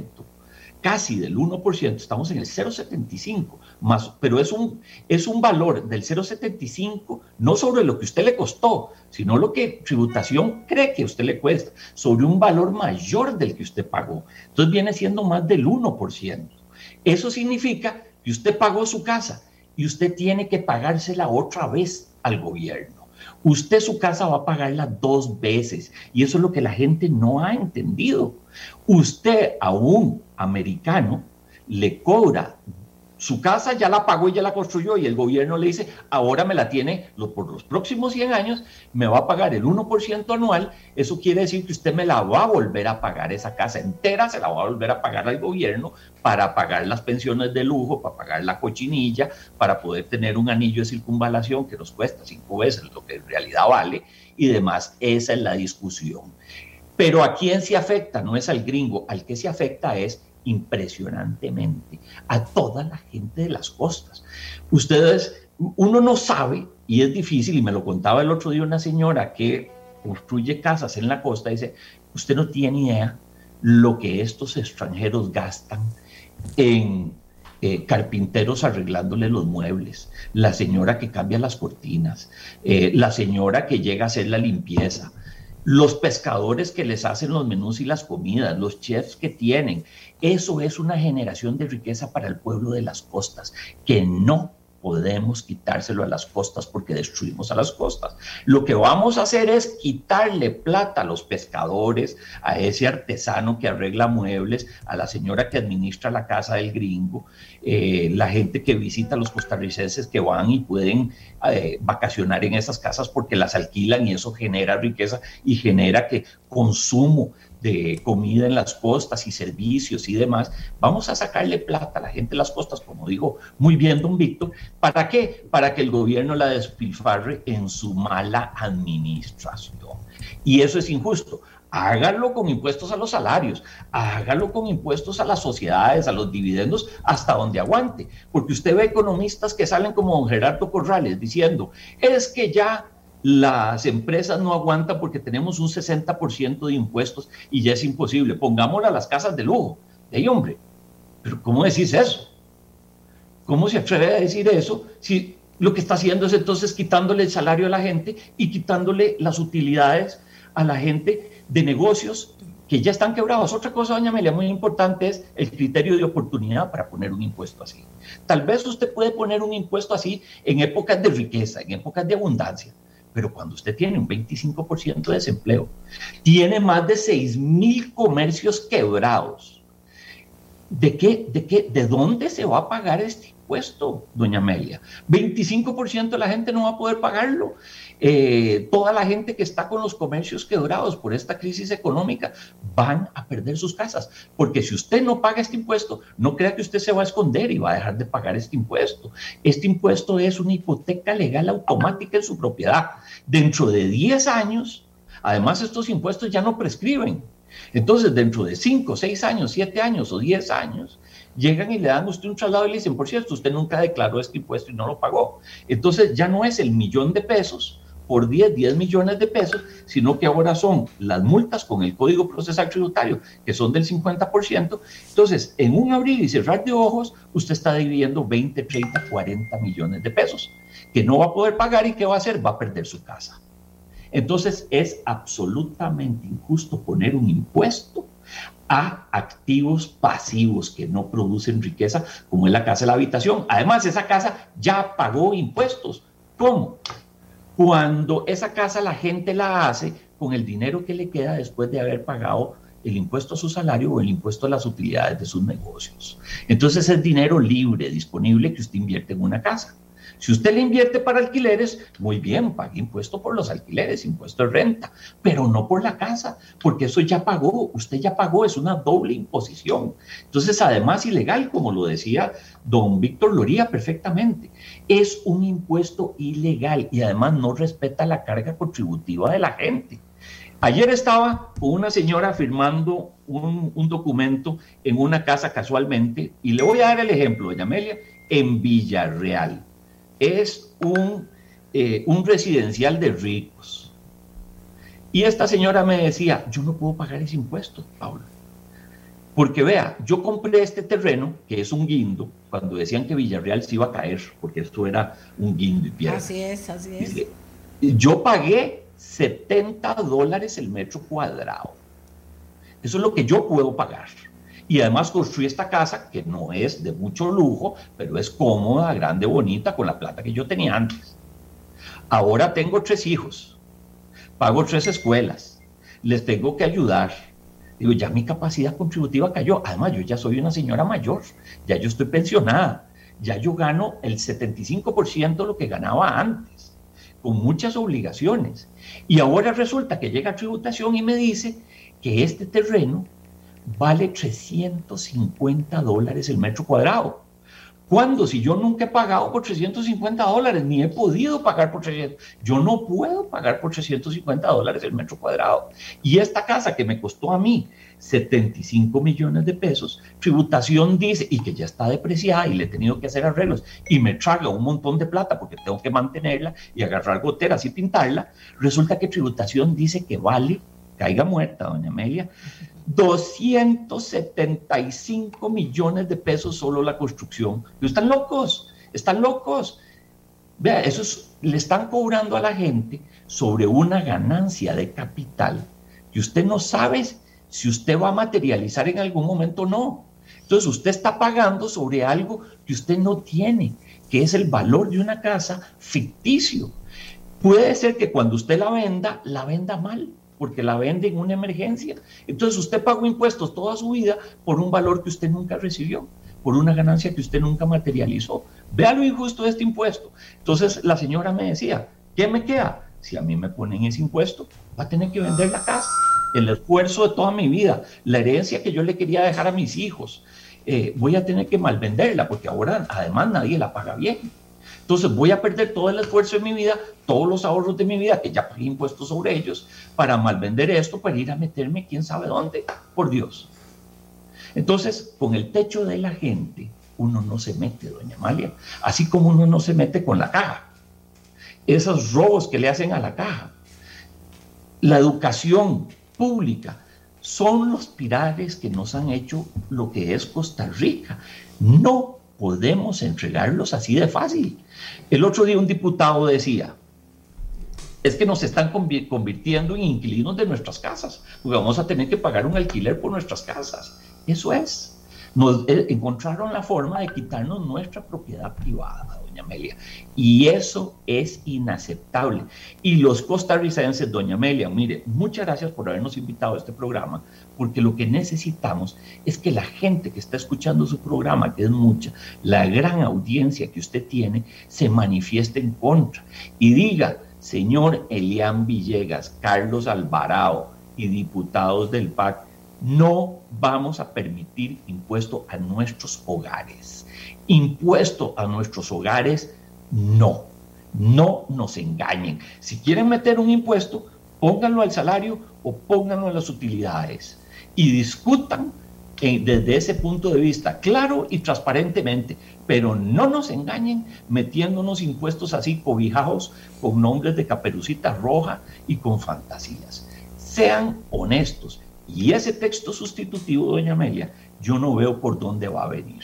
casi del 1%, estamos en el 0,75, más, pero es un, es un valor del 0,75 no sobre lo que usted le costó, sino lo que tributación cree que usted le cuesta, sobre un valor mayor del que usted pagó. Entonces viene siendo más del 1%. Eso significa que usted pagó su casa y usted tiene que pagársela otra vez al gobierno. Usted su casa va a pagarla dos veces y eso es lo que la gente no ha entendido. Usted a un americano le cobra su casa ya la pagó y ya la construyó y el gobierno le dice, ahora me la tiene por los próximos 100 años, me va a pagar el 1% anual, eso quiere decir que usted me la va a volver a pagar, esa casa entera se la va a volver a pagar al gobierno para pagar las pensiones de lujo, para pagar la cochinilla, para poder tener un anillo de circunvalación que nos cuesta cinco veces lo que en realidad vale y demás. Esa es la discusión. Pero a quién se afecta, no es al gringo, al que se afecta es impresionantemente a toda la gente de las costas. Ustedes, uno no sabe, y es difícil, y me lo contaba el otro día una señora que construye casas en la costa, dice, usted no tiene idea lo que estos extranjeros gastan en eh, carpinteros arreglándole los muebles, la señora que cambia las cortinas, eh, la señora que llega a hacer la limpieza, los pescadores que les hacen los menús y las comidas, los chefs que tienen. Eso es una generación de riqueza para el pueblo de las costas, que no podemos quitárselo a las costas porque destruimos a las costas. Lo que vamos a hacer es quitarle plata a los pescadores, a ese artesano que arregla muebles, a la señora que administra la casa del gringo, eh, la gente que visita los costarricenses que van y pueden eh, vacacionar en esas casas porque las alquilan y eso genera riqueza y genera que consumo de comida en las costas y servicios y demás, vamos a sacarle plata a la gente de las costas, como digo muy bien don Víctor, ¿para qué? Para que el gobierno la despilfarre en su mala administración. Y eso es injusto. Hágalo con impuestos a los salarios, hágalo con impuestos a las sociedades, a los dividendos, hasta donde aguante. Porque usted ve economistas que salen como don Gerardo Corrales diciendo, es que ya las empresas no aguantan porque tenemos un 60% de impuestos y ya es imposible. Pongámosle a las casas de lujo. ¡Ey, hombre! ¿Pero cómo decís eso? ¿Cómo se atreve a decir eso si lo que está haciendo es entonces quitándole el salario a la gente y quitándole las utilidades a la gente de negocios que ya están quebrados? Otra cosa, doña Amelia, muy importante es el criterio de oportunidad para poner un impuesto así. Tal vez usted puede poner un impuesto así en épocas de riqueza, en épocas de abundancia pero cuando usted tiene un 25% de desempleo, tiene más de 6 mil comercios quebrados, ¿de qué, de qué, de dónde se va a pagar este impuesto, doña Amelia? 25% de la gente no va a poder pagarlo. Eh, toda la gente que está con los comercios quebrados por esta crisis económica van a perder sus casas. Porque si usted no paga este impuesto, no crea que usted se va a esconder y va a dejar de pagar este impuesto. Este impuesto es una hipoteca legal automática en su propiedad. Dentro de 10 años, además estos impuestos ya no prescriben. Entonces, dentro de 5, 6 años, 7 años o 10 años, llegan y le dan a usted un traslado y le dicen, por cierto, usted nunca declaró este impuesto y no lo pagó. Entonces ya no es el millón de pesos por 10, 10 millones de pesos, sino que ahora son las multas con el Código Procesal Tributario, que son del 50%. Entonces, en un abrir y cerrar de ojos, usted está dividiendo 20, 30, 40 millones de pesos, que no va a poder pagar y ¿qué va a hacer? Va a perder su casa. Entonces, es absolutamente injusto poner un impuesto a activos pasivos que no producen riqueza, como es la casa de la habitación. Además, esa casa ya pagó impuestos. ¿Cómo? Cuando esa casa la gente la hace con el dinero que le queda después de haber pagado el impuesto a su salario o el impuesto a las utilidades de sus negocios. Entonces es dinero libre, disponible que usted invierte en una casa. Si usted le invierte para alquileres, muy bien, pague impuesto por los alquileres, impuesto de renta, pero no por la casa, porque eso ya pagó, usted ya pagó, es una doble imposición. Entonces, además, ilegal, como lo decía don Víctor Loría perfectamente, es un impuesto ilegal y además no respeta la carga contributiva de la gente. Ayer estaba una señora firmando un, documento en una casa casualmente, y le voy a dar el ejemplo, doña Amelia, en Villarreal es un, eh, un residencial de ricos. Y esta señora me decía, yo no puedo pagar ese impuesto, Paula. Porque vea, yo compré este terreno, que es un guindo, cuando decían que Villarreal se iba a caer, porque esto era un guindo y piedra. Así es, así es. Yo pagué 70 dólares el metro cuadrado. Eso es lo que yo puedo pagar. Y además construí esta casa que no es de mucho lujo, pero es cómoda, grande, bonita, con la plata que yo tenía antes. Ahora tengo tres hijos, pago tres escuelas, les tengo que ayudar. Digo, ya mi capacidad contributiva cayó. Además, yo ya soy una señora mayor, ya yo estoy pensionada, ya yo gano el 75% de lo que ganaba antes, con muchas obligaciones. Y ahora resulta que llega tributación y me dice que este terreno vale 350 dólares el metro cuadrado. ¿Cuándo? Si yo nunca he pagado por 350 dólares, ni he podido pagar por 300, yo no puedo pagar por 350 dólares el metro cuadrado. Y esta casa que me costó a mí 75 millones de pesos, tributación dice, y que ya está depreciada y le he tenido que hacer arreglos, y me traga un montón de plata porque tengo que mantenerla y agarrar goteras y pintarla, resulta que tributación dice que vale, caiga muerta, doña Amelia, 275 millones de pesos solo la construcción. están locos, están locos. Vea, eso le están cobrando a la gente sobre una ganancia de capital que usted no sabe si usted va a materializar en algún momento o no. Entonces usted está pagando sobre algo que usted no tiene, que es el valor de una casa ficticio. Puede ser que cuando usted la venda, la venda mal porque la vende en una emergencia. Entonces usted pagó impuestos toda su vida por un valor que usted nunca recibió, por una ganancia que usted nunca materializó. Vea lo injusto de este impuesto. Entonces la señora me decía, ¿qué me queda? Si a mí me ponen ese impuesto, va a tener que vender la casa. El esfuerzo de toda mi vida, la herencia que yo le quería dejar a mis hijos, eh, voy a tener que malvenderla porque ahora además nadie la paga bien. Entonces voy a perder todo el esfuerzo de mi vida, todos los ahorros de mi vida, que ya pagué impuestos sobre ellos, para malvender esto, para ir a meterme quién sabe dónde, por Dios. Entonces, con el techo de la gente, uno no se mete, doña Amalia, así como uno no se mete con la caja. Esos robos que le hacen a la caja. La educación pública son los pilares que nos han hecho lo que es Costa Rica. No podemos entregarlos así de fácil. El otro día un diputado decía, es que nos están convirtiendo en inquilinos de nuestras casas, porque vamos a tener que pagar un alquiler por nuestras casas. Eso es. Nos eh, encontraron la forma de quitarnos nuestra propiedad privada, Amelia. Y eso es inaceptable. Y los costarricenses, doña Amelia, mire, muchas gracias por habernos invitado a este programa, porque lo que necesitamos es que la gente que está escuchando su programa, que es mucha, la gran audiencia que usted tiene, se manifieste en contra y diga, señor Elian Villegas, Carlos Alvarado y diputados del PAC, no vamos a permitir impuesto a nuestros hogares. Impuesto a nuestros hogares, no. No nos engañen. Si quieren meter un impuesto, pónganlo al salario o pónganlo a las utilidades y discutan desde ese punto de vista, claro y transparentemente, pero no nos engañen metiéndonos impuestos así cobijados con nombres de caperucita roja y con fantasías. Sean honestos. Y ese texto sustitutivo, doña Amelia, yo no veo por dónde va a venir.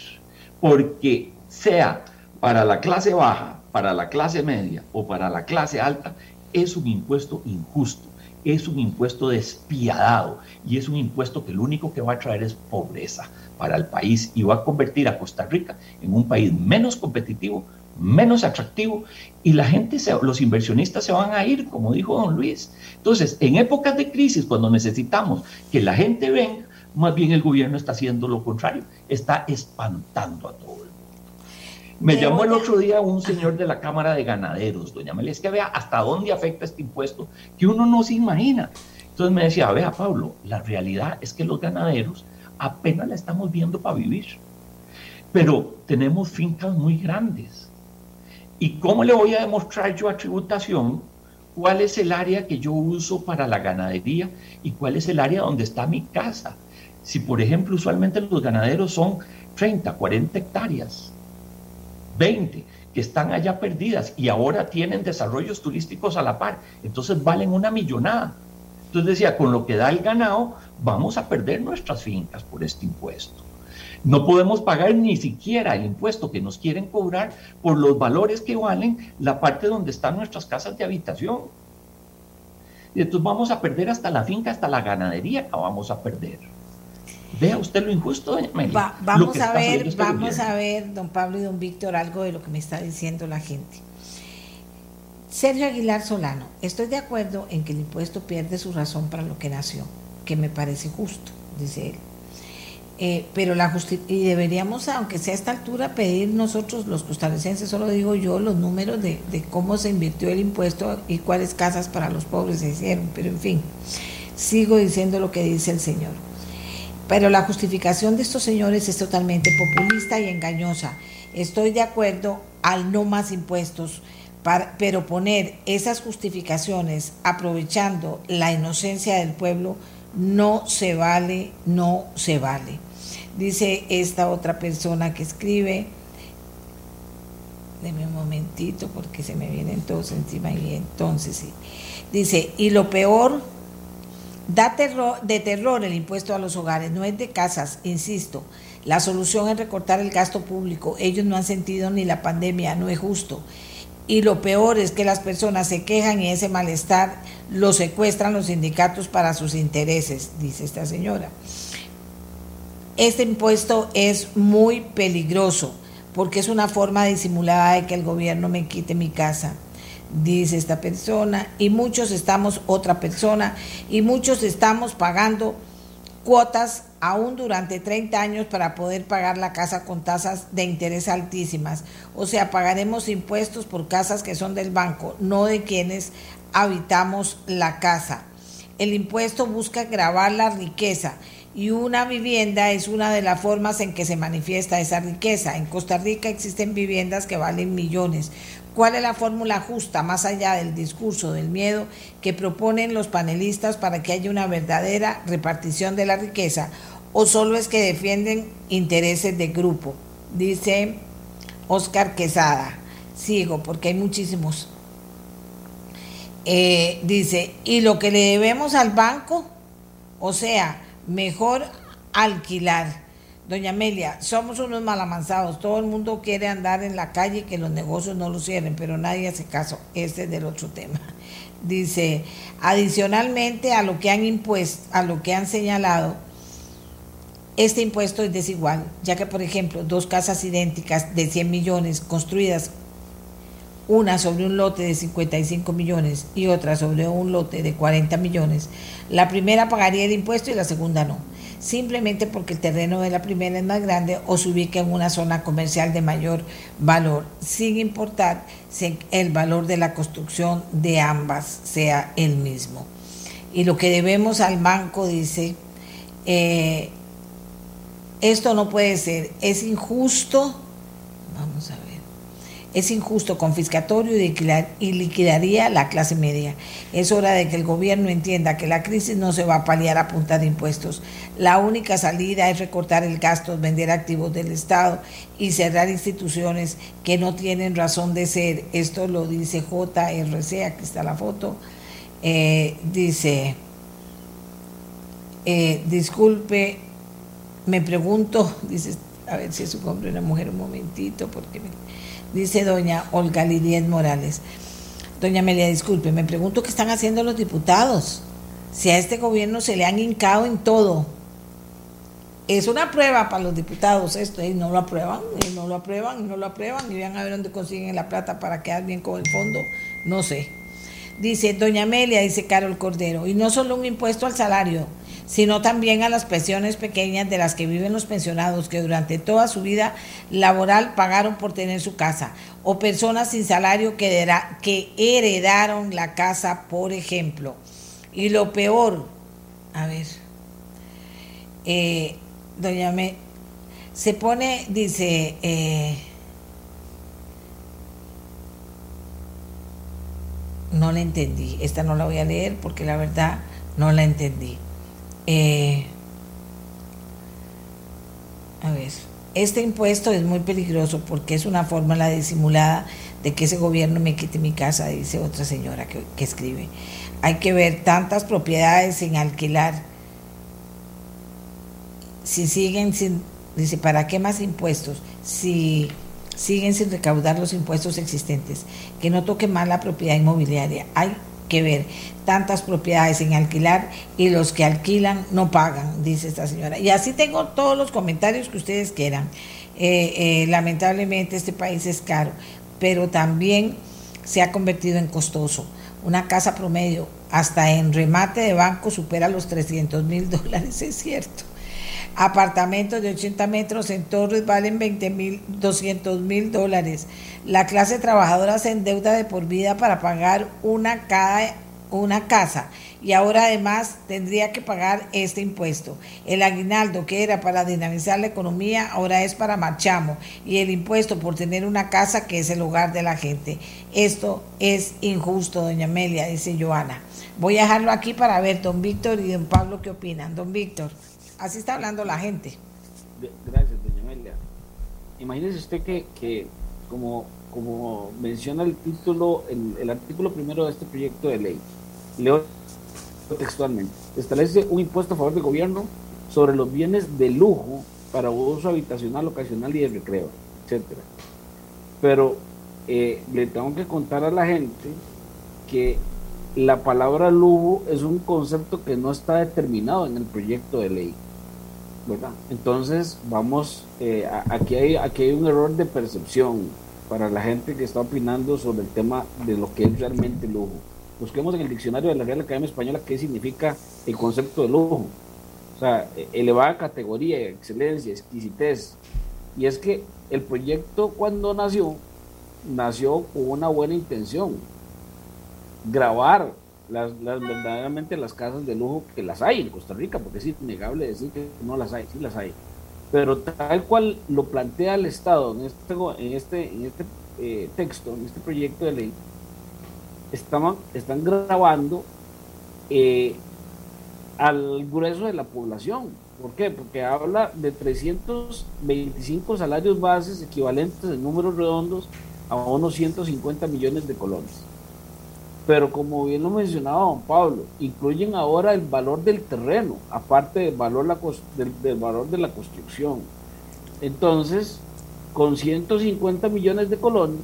Porque sea para la clase baja, para la clase media o para la clase alta, es un impuesto injusto es un impuesto despiadado y es un impuesto que lo único que va a traer es pobreza para el país y va a convertir a Costa Rica en un país menos competitivo, menos atractivo y la gente, los inversionistas se van a ir, como dijo don Luis. Entonces, en épocas de crisis, cuando necesitamos que la gente venga, más bien el gobierno está haciendo lo contrario, está espantando a todos. Me llamó el otro día un señor de la Cámara de Ganaderos, doña Amelia, es que vea hasta dónde afecta este impuesto que uno no se imagina. Entonces me decía, vea Pablo, la realidad es que los ganaderos apenas la estamos viendo para vivir, pero tenemos fincas muy grandes. ¿Y cómo le voy a demostrar yo a tributación cuál es el área que yo uso para la ganadería y cuál es el área donde está mi casa? Si, por ejemplo, usualmente los ganaderos son 30, 40 hectáreas 20 que están allá perdidas y ahora tienen desarrollos turísticos a la par, entonces valen una millonada. Entonces decía, con lo que da el ganado, vamos a perder nuestras fincas por este impuesto. No podemos pagar ni siquiera el impuesto que nos quieren cobrar por los valores que valen la parte donde están nuestras casas de habitación. Y entonces vamos a perder hasta la finca, hasta la ganadería la vamos a perder. Vea usted lo injusto, vamos a ver, vamos a ver, don Pablo y don Víctor, algo de lo que me está diciendo la gente. Sergio Aguilar Solano, estoy de acuerdo en que el impuesto pierde su razón para lo que nació, que me parece justo, dice él. Eh, pero la y deberíamos, aunque sea a esta altura, pedir nosotros los costarricenses, solo digo yo, los números de, de, cómo se invirtió el impuesto y cuáles casas para los pobres se hicieron. Pero en fin, sigo diciendo lo que dice el Señor. Pero la justificación de estos señores es totalmente populista y engañosa. Estoy de acuerdo al no más impuestos, pero poner esas justificaciones aprovechando la inocencia del pueblo no se vale, no se vale. Dice esta otra persona que escribe, deme un momentito porque se me vienen todos encima y entonces sí. Dice, y lo peor, da terror, de terror el impuesto a los hogares, no es de casas, insisto. La solución es recortar el gasto público. Ellos no han sentido ni la pandemia, no es justo. Y lo peor es que las personas se quejan y ese malestar lo secuestran los sindicatos para sus intereses, dice esta señora. Este impuesto es muy peligroso porque es una forma disimulada de que el gobierno me quite mi casa, dice esta persona, y muchos estamos, otra persona, y muchos estamos pagando cuotas aún durante 30 años para poder pagar la casa con tasas de interés altísimas. O sea, pagaremos impuestos por casas que son del banco, no de quienes habitamos la casa. El impuesto busca grabar la riqueza y una vivienda es una de las formas en que se manifiesta esa riqueza. En Costa Rica existen viviendas que valen millones. ¿Cuál es la fórmula justa, más allá del discurso del miedo que proponen los panelistas para que haya una verdadera repartición de la riqueza? ¿O solo es que defienden intereses de grupo? Dice Oscar Quesada. Sigo, porque hay muchísimos. Eh, dice, ¿y lo que le debemos al banco? O sea, mejor alquilar Doña Amelia, somos unos malamanzados, todo el mundo quiere andar en la calle y que los negocios no lo cierren, pero nadie hace caso, este es del otro tema. (laughs) Dice, adicionalmente a lo que han impuesto, a lo que han señalado, este impuesto es desigual, ya que por ejemplo, dos casas idénticas de 100 millones construidas una sobre un lote de 55 millones y otra sobre un lote de 40 millones, la primera pagaría el impuesto y la segunda no simplemente porque el terreno de la primera es más grande o se ubica en una zona comercial de mayor valor, sin importar si el valor de la construcción de ambas sea el mismo. Y lo que debemos al banco dice, eh, esto no puede ser, es injusto, vamos a es injusto, confiscatorio y liquidaría la clase media. Es hora de que el gobierno entienda que la crisis no se va a paliar a punta de impuestos. La única salida es recortar el gasto, vender activos del Estado y cerrar instituciones que no tienen razón de ser. Esto lo dice JRC, aquí está la foto. Eh, dice, eh, disculpe, me pregunto, (laughs) dice, a ver si es un hombre o una mujer, un momentito, porque me dice doña Olga Lidiet Morales. Doña Amelia, disculpe, me pregunto qué están haciendo los diputados. Si a este gobierno se le han hincado en todo. Es una prueba para los diputados esto, y no lo aprueban, y no lo aprueban, y no lo aprueban, y vean a ver dónde consiguen la plata para quedar bien con el fondo, no sé. Dice Doña Amelia, dice Carol Cordero, y no solo un impuesto al salario, sino también a las pensiones pequeñas de las que viven los pensionados que durante toda su vida laboral pagaron por tener su casa, o personas sin salario que, heredaron la casa, por ejemplo. Y lo peor, a ver, eh, doña Me, se pone, dice, eh, no la entendí, esta no la voy a leer porque la verdad no la entendí. Eh, a ver, este impuesto es muy peligroso porque es una fórmula disimulada de que ese gobierno me quite mi casa, dice otra señora que, escribe. Hay que ver tantas propiedades sin alquilar. Si siguen sin, dice, ¿para qué más impuestos? Si siguen sin recaudar los impuestos existentes, que no toque más la propiedad inmobiliaria. Hay ver tantas propiedades en alquilar y los que alquilan no pagan, dice esta señora. Y así tengo todos los comentarios que ustedes quieran. Eh, eh, lamentablemente este país es caro, pero también se ha convertido en costoso. Una casa promedio, hasta en remate de banco, supera los 300 mil dólares, (laughs) es cierto. Apartamentos de 80 metros en Torres valen 20 mil, 200 mil dólares. La clase trabajadora se endeuda de por vida para pagar una, una casa y ahora además tendría que pagar este impuesto. El aguinaldo que era para dinamizar la economía ahora es para marchamo y el impuesto por tener una casa que es el hogar de la gente. Esto es injusto, doña Amelia, dice Joana. Voy a dejarlo aquí para ver, don Víctor y don Pablo, qué opinan. Don Víctor, así está hablando la gente. Gracias, doña Amelia. Imagínese usted que, como, como menciona el título, el, el artículo primero de este proyecto de ley, leo textualmente, establece un impuesto a favor del gobierno sobre los bienes de lujo para uso habitacional, ocasional y de recreo, etcétera. Pero eh, le tengo que contar a la gente que la palabra lujo es un concepto que no está determinado en el proyecto de ley. Entonces, vamos, eh, aquí, hay, aquí hay un error de percepción para la gente que está opinando sobre el tema de lo que es realmente lujo busquemos en el diccionario de la Real Academia Española qué significa el concepto de lujo. O sea, elevada categoría, excelencia, exquisitez. Y es que el proyecto cuando nació, nació con una buena intención. Grabar las, verdaderamente las casas de lujo que las hay en Costa Rica, porque es innegable decir que no las hay, sí las hay. Pero tal cual lo plantea el Estado en este, en este, en este eh, texto, en este proyecto de ley, estaban, están grabando eh, al grueso de la población. ¿Por qué? Porque habla de 325 salarios bases equivalentes en números redondos a unos 150 millones de colones. Pero como bien lo mencionaba don Pablo, incluyen ahora el valor del terreno, aparte del valor, de la construcción. Entonces, con 150 millones de colones,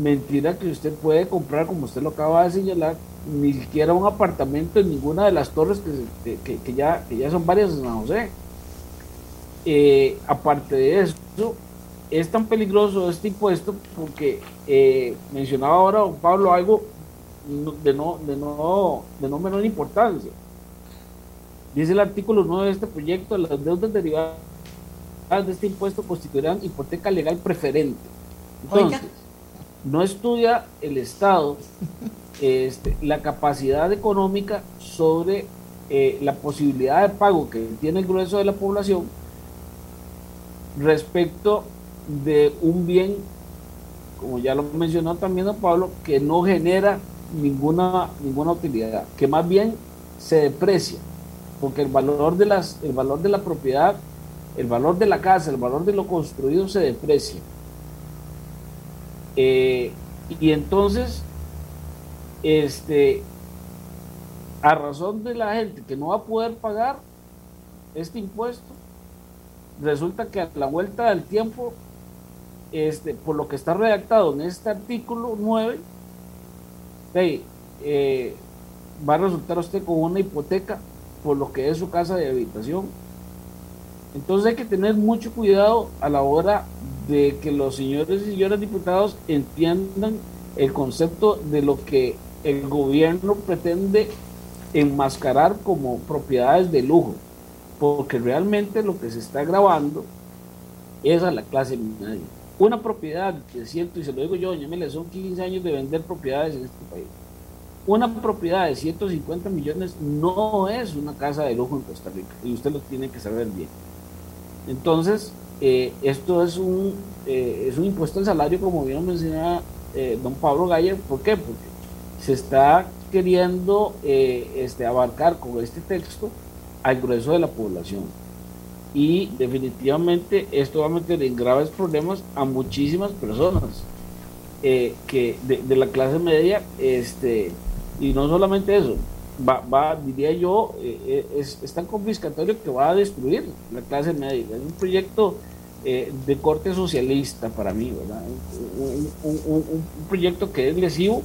mentira que usted puede comprar, como usted lo acaba de señalar, ni siquiera un apartamento en ninguna de las torres que, ya, ya son varias en San José. Eh, aparte de eso, es tan peligroso este impuesto porque eh, mencionaba ahora don Pablo algo de no, de, no, de no menor importancia. Dice el artículo 9 de este proyecto, las deudas derivadas de este impuesto constituirán hipoteca legal preferente. Entonces, no estudia el Estado este, la capacidad económica sobre eh, la posibilidad de pago que tiene el grueso de la población respecto de un bien, como ya lo mencionó también don Pablo, que no genera ninguna, ninguna utilidad, que más bien se deprecia, porque el valor de las, el valor de la propiedad, el valor de la casa, el valor de lo construido se deprecia. Eh, y entonces, este, a razón de la gente que no va a poder pagar este impuesto, resulta que a la vuelta del tiempo, este, por lo que está redactado en este artículo 9, eh, va a resultar usted con una hipoteca por lo que es su casa de habitación. Entonces hay que tener mucho cuidado a la hora de que los señores y señoras diputados entiendan el concepto de lo que el gobierno pretende enmascarar como propiedades de lujo, porque realmente lo que se está grabando es a la clase media. Una propiedad de ciento, y se lo digo yo, doña son 15 años de vender propiedades en este país. Una propiedad de 150 millones no es una casa de lujo en Costa Rica, y usted lo tiene que saber bien. Entonces, eh, esto es un, eh, es un impuesto al salario, como bien mencionaba eh, don Pablo Gayer. ¿Por qué? Porque se está queriendo este, abarcar con este texto al grueso de la población. Y definitivamente esto va a meter en graves problemas a muchísimas personas que de, la clase media, este, y no solamente eso, va, diría yo, es, es, tan confiscatorio que va a destruir la clase media. Es un proyecto eh, de corte socialista para mí, ¿verdad? Un, proyecto que es lesivo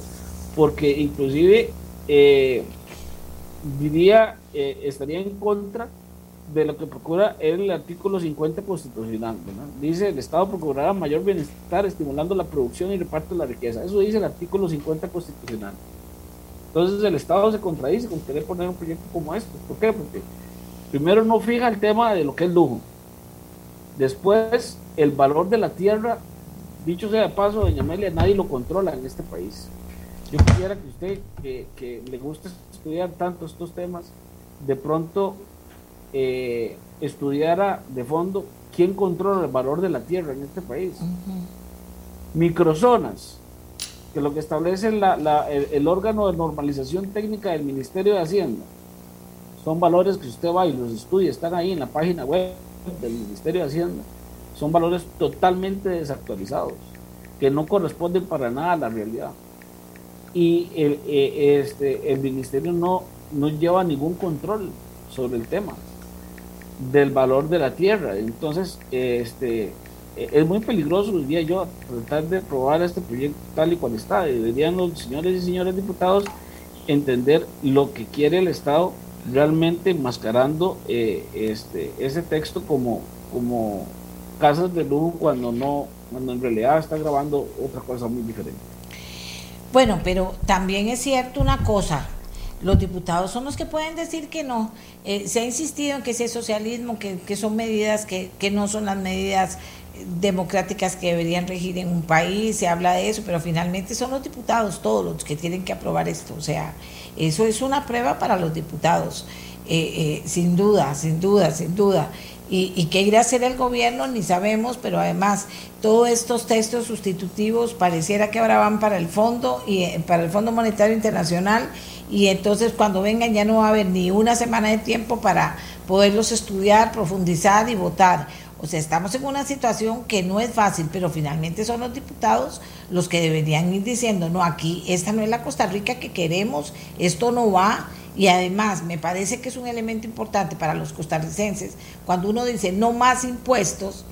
porque inclusive eh, diría, eh, estaría en contra de lo que procura el artículo 50 constitucional. Dice, el Estado procurará mayor bienestar estimulando la producción y reparto de la riqueza. Eso dice el artículo 50 constitucional. Entonces el Estado se contradice con querer poner un proyecto como este. ¿Por qué? Porque primero no fija el tema de lo que es lujo. Después, el valor de la tierra, dicho sea de paso, doña Amelia, nadie lo controla en este país. Yo quisiera que usted, que, le guste estudiar tanto estos temas, de pronto eh, estudiara de fondo quién controla el valor de la tierra en este país. Microzonas, que lo que establece el, órgano de normalización técnica del Ministerio de Hacienda, son valores que usted va y los estudia, están ahí en la página web del Ministerio de Hacienda, son valores totalmente desactualizados, que no corresponden para nada a la realidad. Y el, eh, este, el Ministerio no, no lleva ningún control sobre el tema del valor de la tierra. Entonces, este, es muy peligroso, diría yo, tratar de aprobar este proyecto tal y cual está. Deberían los señores y señores diputados entender lo que quiere el Estado realmente mascarando eh, este, ese texto como, como casas de lujo cuando no, cuando en realidad está grabando otra cosa muy diferente. Bueno, pero también es cierto una cosa, los diputados son los que pueden decir que no. Eh, se ha insistido en que ese socialismo, que, que son medidas que, que, no son las medidas democráticas que deberían regir en un país, se habla de eso, pero finalmente son los diputados todos los que tienen que aprobar esto. O sea, eso es una prueba para los diputados, eh, eh, sin duda, sin duda, sin duda. Y, y, qué irá a hacer el gobierno ni sabemos, pero además todos estos textos sustitutivos pareciera que ahora van para el fondo y para el Fondo Monetario Internacional y entonces cuando vengan ya no va a haber ni una semana de tiempo para poderlos estudiar, profundizar y votar. O sea, estamos en una situación que no es fácil, pero finalmente son los diputados los que deberían ir diciendo, no, aquí esta no es la Costa Rica que queremos, esto no va. Y además me parece que es un elemento importante para los costarricenses, cuando uno dice no más impuestos,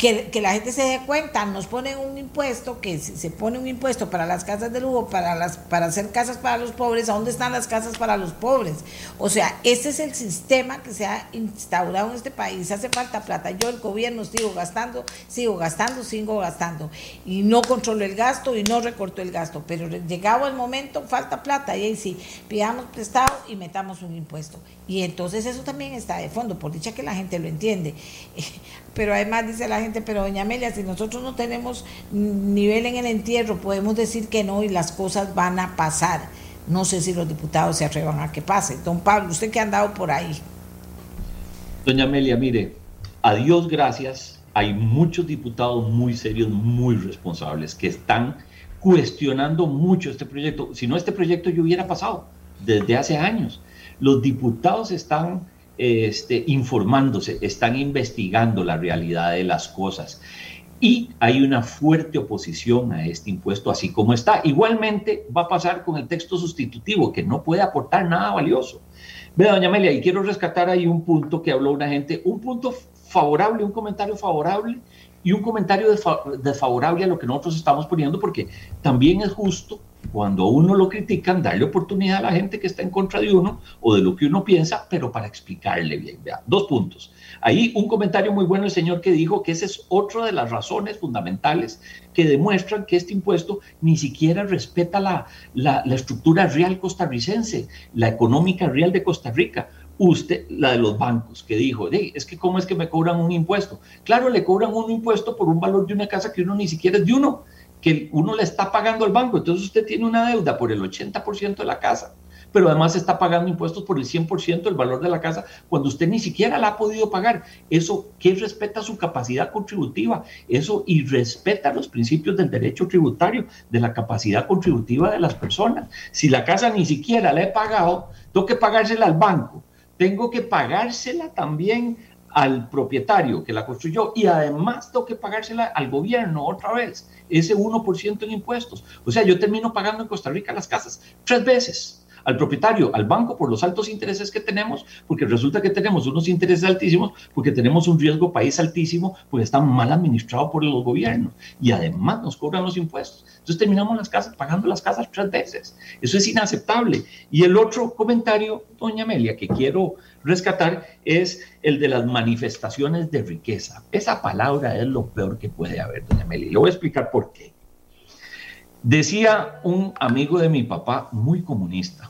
que, la gente se dé cuenta, nos ponen un impuesto, que se pone un impuesto para las casas de lujo, para, las, para hacer casas para los pobres, ¿a dónde están las casas para los pobres? O sea, ese es el sistema que se ha instaurado en este país, hace falta plata, yo el gobierno sigo gastando, sigo gastando, sigo gastando, y no controlo el gasto y no recorto el gasto, pero llegado el momento falta plata, y ahí sí, pidamos prestado y metamos un impuesto. Y entonces eso también está de fondo, por dicha que la gente lo entiende. (laughs) Pero además dice la gente, pero doña Amelia, si nosotros no tenemos nivel en el entierro, podemos decir que no y las cosas van a pasar. No sé si los diputados se atrevan a que pase. Don Pablo, usted que ha andado por ahí. Doña Amelia, mire, a Dios gracias, hay muchos diputados muy serios, muy responsables, que están cuestionando mucho este proyecto. Si no, este proyecto ya hubiera pasado desde hace años. Los diputados están este, informándose, están investigando la realidad de las cosas. Y hay una fuerte oposición a este impuesto así como está. Igualmente va a pasar con el texto sustitutivo, que no puede aportar nada valioso. Vea, doña Amelia, y quiero rescatar ahí un punto que habló una gente, un punto favorable, un comentario favorable y un comentario desfavorable a lo que nosotros estamos poniendo, porque también es justo cuando uno lo critican, darle oportunidad a la gente que está en contra de uno o de lo que uno piensa, pero para explicarle bien. dos puntos. Ahí un comentario muy bueno el señor que dijo que esa es otra de las razones fundamentales que demuestran que este impuesto ni siquiera respeta la, la, la estructura real costarricense, la económica real de Costa Rica usted, la de los bancos, que dijo, es que cómo es que me cobran un impuesto. Claro, le cobran un impuesto por un valor de una casa que uno ni siquiera es de uno, que uno le está pagando al banco. Entonces usted tiene una deuda por el 80% de la casa, pero además está pagando impuestos por el 100% del valor de la casa cuando usted ni siquiera la ha podido pagar. Eso que respeta su capacidad contributiva, eso y respeta los principios del derecho tributario, de la capacidad contributiva de las personas. Si la casa ni siquiera la he pagado, tengo que pagársela al banco tengo que pagársela también al propietario que la construyó y además tengo que pagársela al gobierno otra vez, ese 1% en impuestos. O sea, yo termino pagando en Costa Rica las casas tres veces. Al propietario, al banco por los altos intereses que tenemos, porque resulta que tenemos unos intereses altísimos, porque tenemos un riesgo país altísimo, porque está mal administrado por los gobiernos y además nos cobran los impuestos. Entonces terminamos las casas pagando las casas tres veces. Eso es inaceptable. Y el otro comentario, doña Amelia, que quiero rescatar es el de las manifestaciones de riqueza. Esa palabra es lo peor que puede haber, doña Amelia. Le voy a explicar por qué. Decía un amigo de mi papá, muy comunista,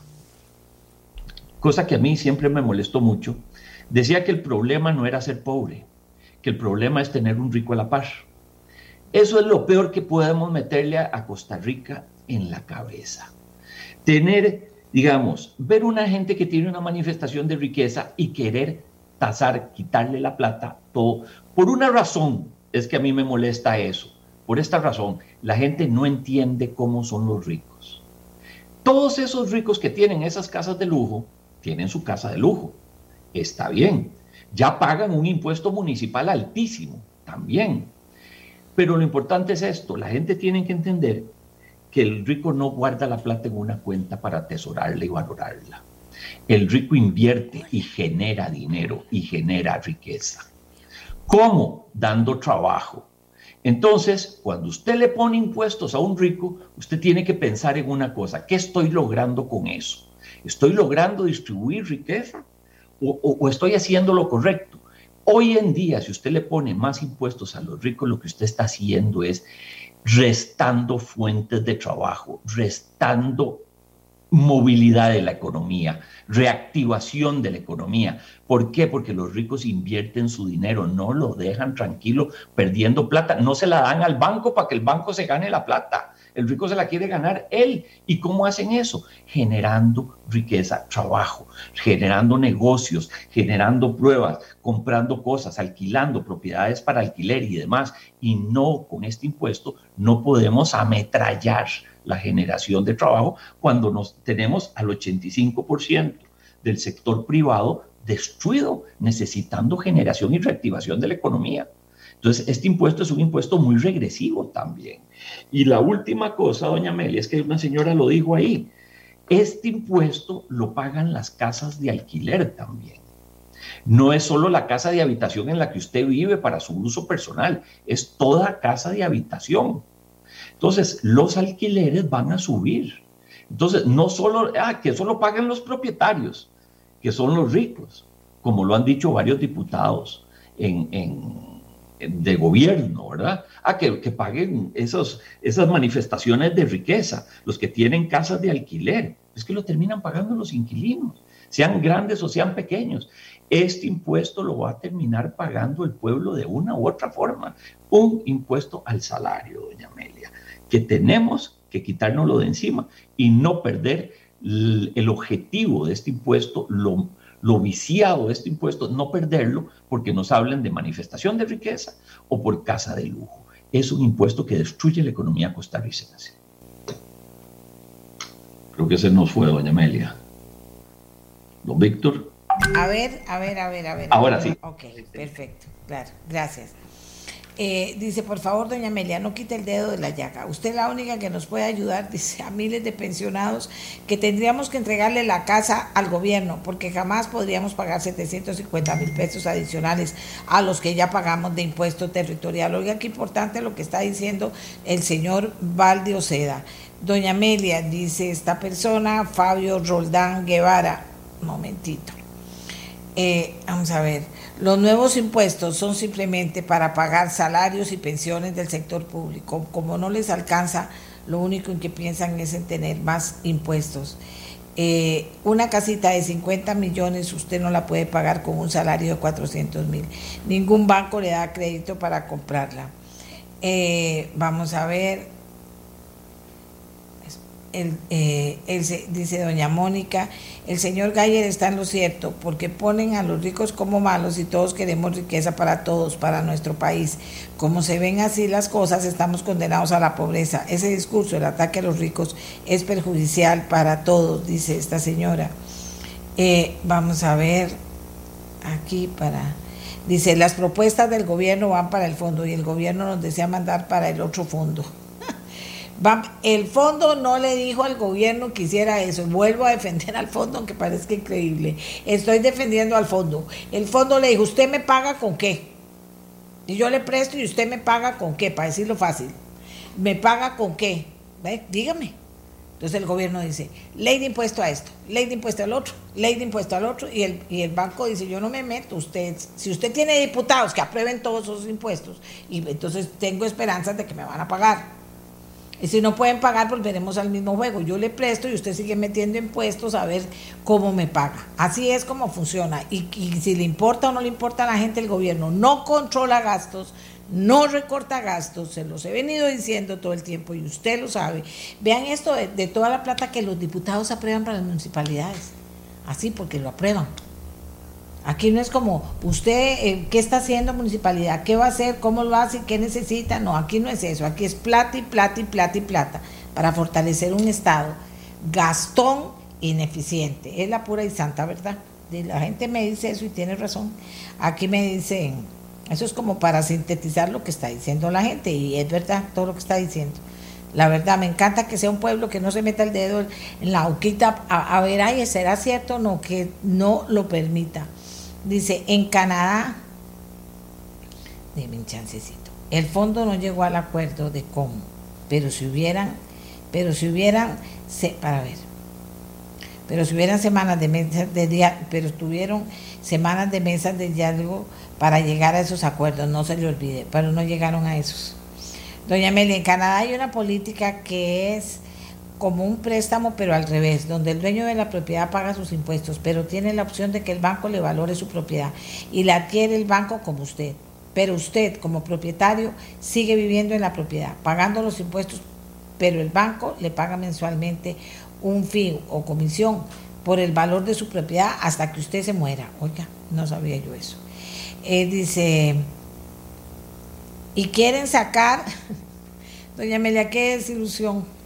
cosa que a mí siempre me molestó mucho, decía que el problema no era ser pobre, que el problema es tener un rico a la par. Eso es lo peor que podemos meterle a Costa Rica en la cabeza. Tener, digamos, ver una gente que tiene una manifestación de riqueza y querer tasar, quitarle la plata, todo. Por una razón es que a mí me molesta eso por esta razón, la gente no entiende cómo son los ricos. Todos esos ricos que tienen esas casas de lujo, tienen su casa de lujo. Está bien. Ya pagan un impuesto municipal altísimo, también. Pero lo importante es esto, la gente tiene que entender que el rico no guarda la plata en una cuenta para atesorarla y valorarla. El rico invierte y genera dinero y genera riqueza. ¿Cómo? Dando trabajo, entonces, cuando usted le pone impuestos a un rico, usted tiene que pensar en una cosa, ¿qué estoy logrando con eso? ¿Estoy logrando distribuir riqueza o, estoy haciendo lo correcto? Hoy en día, si usted le pone más impuestos a los ricos, lo que usted está haciendo es restando fuentes de trabajo, restando movilidad de la economía, reactivación de la economía. ¿Por qué? Porque los ricos invierten su dinero, no lo dejan tranquilo perdiendo plata, no se la dan al banco para que el banco se gane la plata. El rico se la quiere ganar él. ¿Y cómo hacen eso? Generando riqueza, trabajo, generando negocios, generando pruebas, comprando cosas, alquilando propiedades para alquiler y demás. Y no, con este impuesto, no podemos ametrallar la generación de trabajo cuando nos tenemos al 85% del sector privado destruido, necesitando generación y reactivación de la economía. Entonces, este impuesto es un impuesto muy regresivo también. Y la última cosa, doña Amelia, es que una señora lo dijo ahí, este impuesto lo pagan las casas de alquiler también. No es solo la casa de habitación en la que usted vive para su uso personal, es toda casa de habitación. Entonces, los alquileres van a subir. Entonces, no solo, ah, que solo pagan los propietarios, que son los ricos, como lo han dicho varios diputados en, de gobierno, ¿verdad? Ah, que, paguen esos, esas manifestaciones de riqueza, los que tienen casas de alquiler, es que lo terminan pagando los inquilinos, sean grandes o sean pequeños. Este impuesto lo va a terminar pagando el pueblo de una u otra forma, un impuesto al salario, doña Amelia que tenemos que quitárnoslo de encima y no perder el objetivo de este impuesto, lo, lo viciado de este impuesto, no perderlo porque nos hablen de manifestación de riqueza o por casa de lujo. Es un impuesto que destruye la economía costarricense. Creo que se nos fue, doña Amelia. Don Víctor. A ver, a ver, a ver, a ver. Ahora sí. Ok, perfecto. Claro, gracias. Eh, dice, por favor, doña Amelia, no quite el dedo de la llaga. Usted es la única que nos puede ayudar, dice, a miles de pensionados que tendríamos que entregarle la casa al gobierno, porque jamás podríamos pagar 750 mil pesos adicionales a los que ya pagamos de impuesto territorial. Oiga, qué importante lo que está diciendo el señor Valde Oceda. Doña Amelia, dice esta persona, Fabio Roldán Guevara. momentito. Eh, vamos a ver. Los nuevos impuestos son simplemente para pagar salarios y pensiones del sector público. Como no les alcanza, lo único en que piensan es en tener más impuestos. Eh, una casita de 50 millones usted no la puede pagar con un salario de 400 mil. Ningún banco le da crédito para comprarla. Eh, vamos a ver, el, eh, dice doña Mónica, el señor Gayer está en lo cierto, porque ponen a los ricos como malos y todos queremos riqueza para todos, para nuestro país. Como se ven así las cosas, estamos condenados a la pobreza. Ese discurso, el ataque a los ricos, es perjudicial para todos, dice esta señora. Eh, vamos a ver aquí para... Dice, las propuestas del gobierno van para el fondo y el gobierno nos desea mandar para el otro fondo. El fondo no le dijo al gobierno que hiciera eso. Vuelvo a defender al fondo, aunque parezca increíble. Estoy defendiendo al fondo. El fondo le dijo, ¿usted me paga con qué? Y yo le presto y usted me paga con qué, para decirlo fácil. ¿Me paga con qué? Dígame. Entonces el gobierno dice, ley de impuesto a esto, ley de impuesto al otro, ley de impuesto al otro, y el, y el banco dice, yo no me meto, usted, si usted tiene diputados que aprueben todos esos impuestos, y entonces tengo esperanzas de que me van a pagar. Y si no pueden pagar, volveremos al mismo juego. Yo le presto y usted sigue metiendo impuestos a ver cómo me paga. Así es como funciona. Y, si le importa o no le importa a la gente, el gobierno no controla gastos, no recorta gastos, se los he venido diciendo todo el tiempo y usted lo sabe. Vean esto de, toda la plata que los diputados aprueban para las municipalidades, así porque lo aprueban. Aquí no es como usted, eh, ¿qué está haciendo municipalidad? ¿Qué va a hacer? ¿Cómo lo hace? ¿Qué necesita? No, aquí no es eso. Aquí es plata y plata y plata y plata para fortalecer un Estado gastón ineficiente. Es la pura y santa verdad. La gente me dice eso y tiene razón. Aquí me dicen eso es como para sintetizar lo que está diciendo la gente y es verdad todo lo que está diciendo. La verdad, me encanta que sea un pueblo que no se meta el dedo en la boquita a, ver, ay, ¿será cierto o no? Que no lo permita. Dice, en Canadá, un chancecito, el fondo no llegó al acuerdo de cómo, pero si hubieran, pero si hubieran, para ver, pero si hubieran semanas de mesas de día, pero tuvieron semanas de mesas de diálogo para llegar a esos acuerdos, no se le olvide, pero no llegaron a esos. Doña Amelia, en Canadá hay una política que es como un préstamo, pero al revés, donde el dueño de la propiedad paga sus impuestos, pero tiene la opción de que el banco le valore su propiedad y la adquiere el banco como usted. Pero usted, como propietario, sigue viviendo en la propiedad, pagando los impuestos, pero el banco le paga mensualmente un fee o comisión por el valor de su propiedad hasta que usted se muera. Oiga, no sabía yo eso. Eh, dice, y quieren sacar, (laughs) doña Amelia, qué desilusión.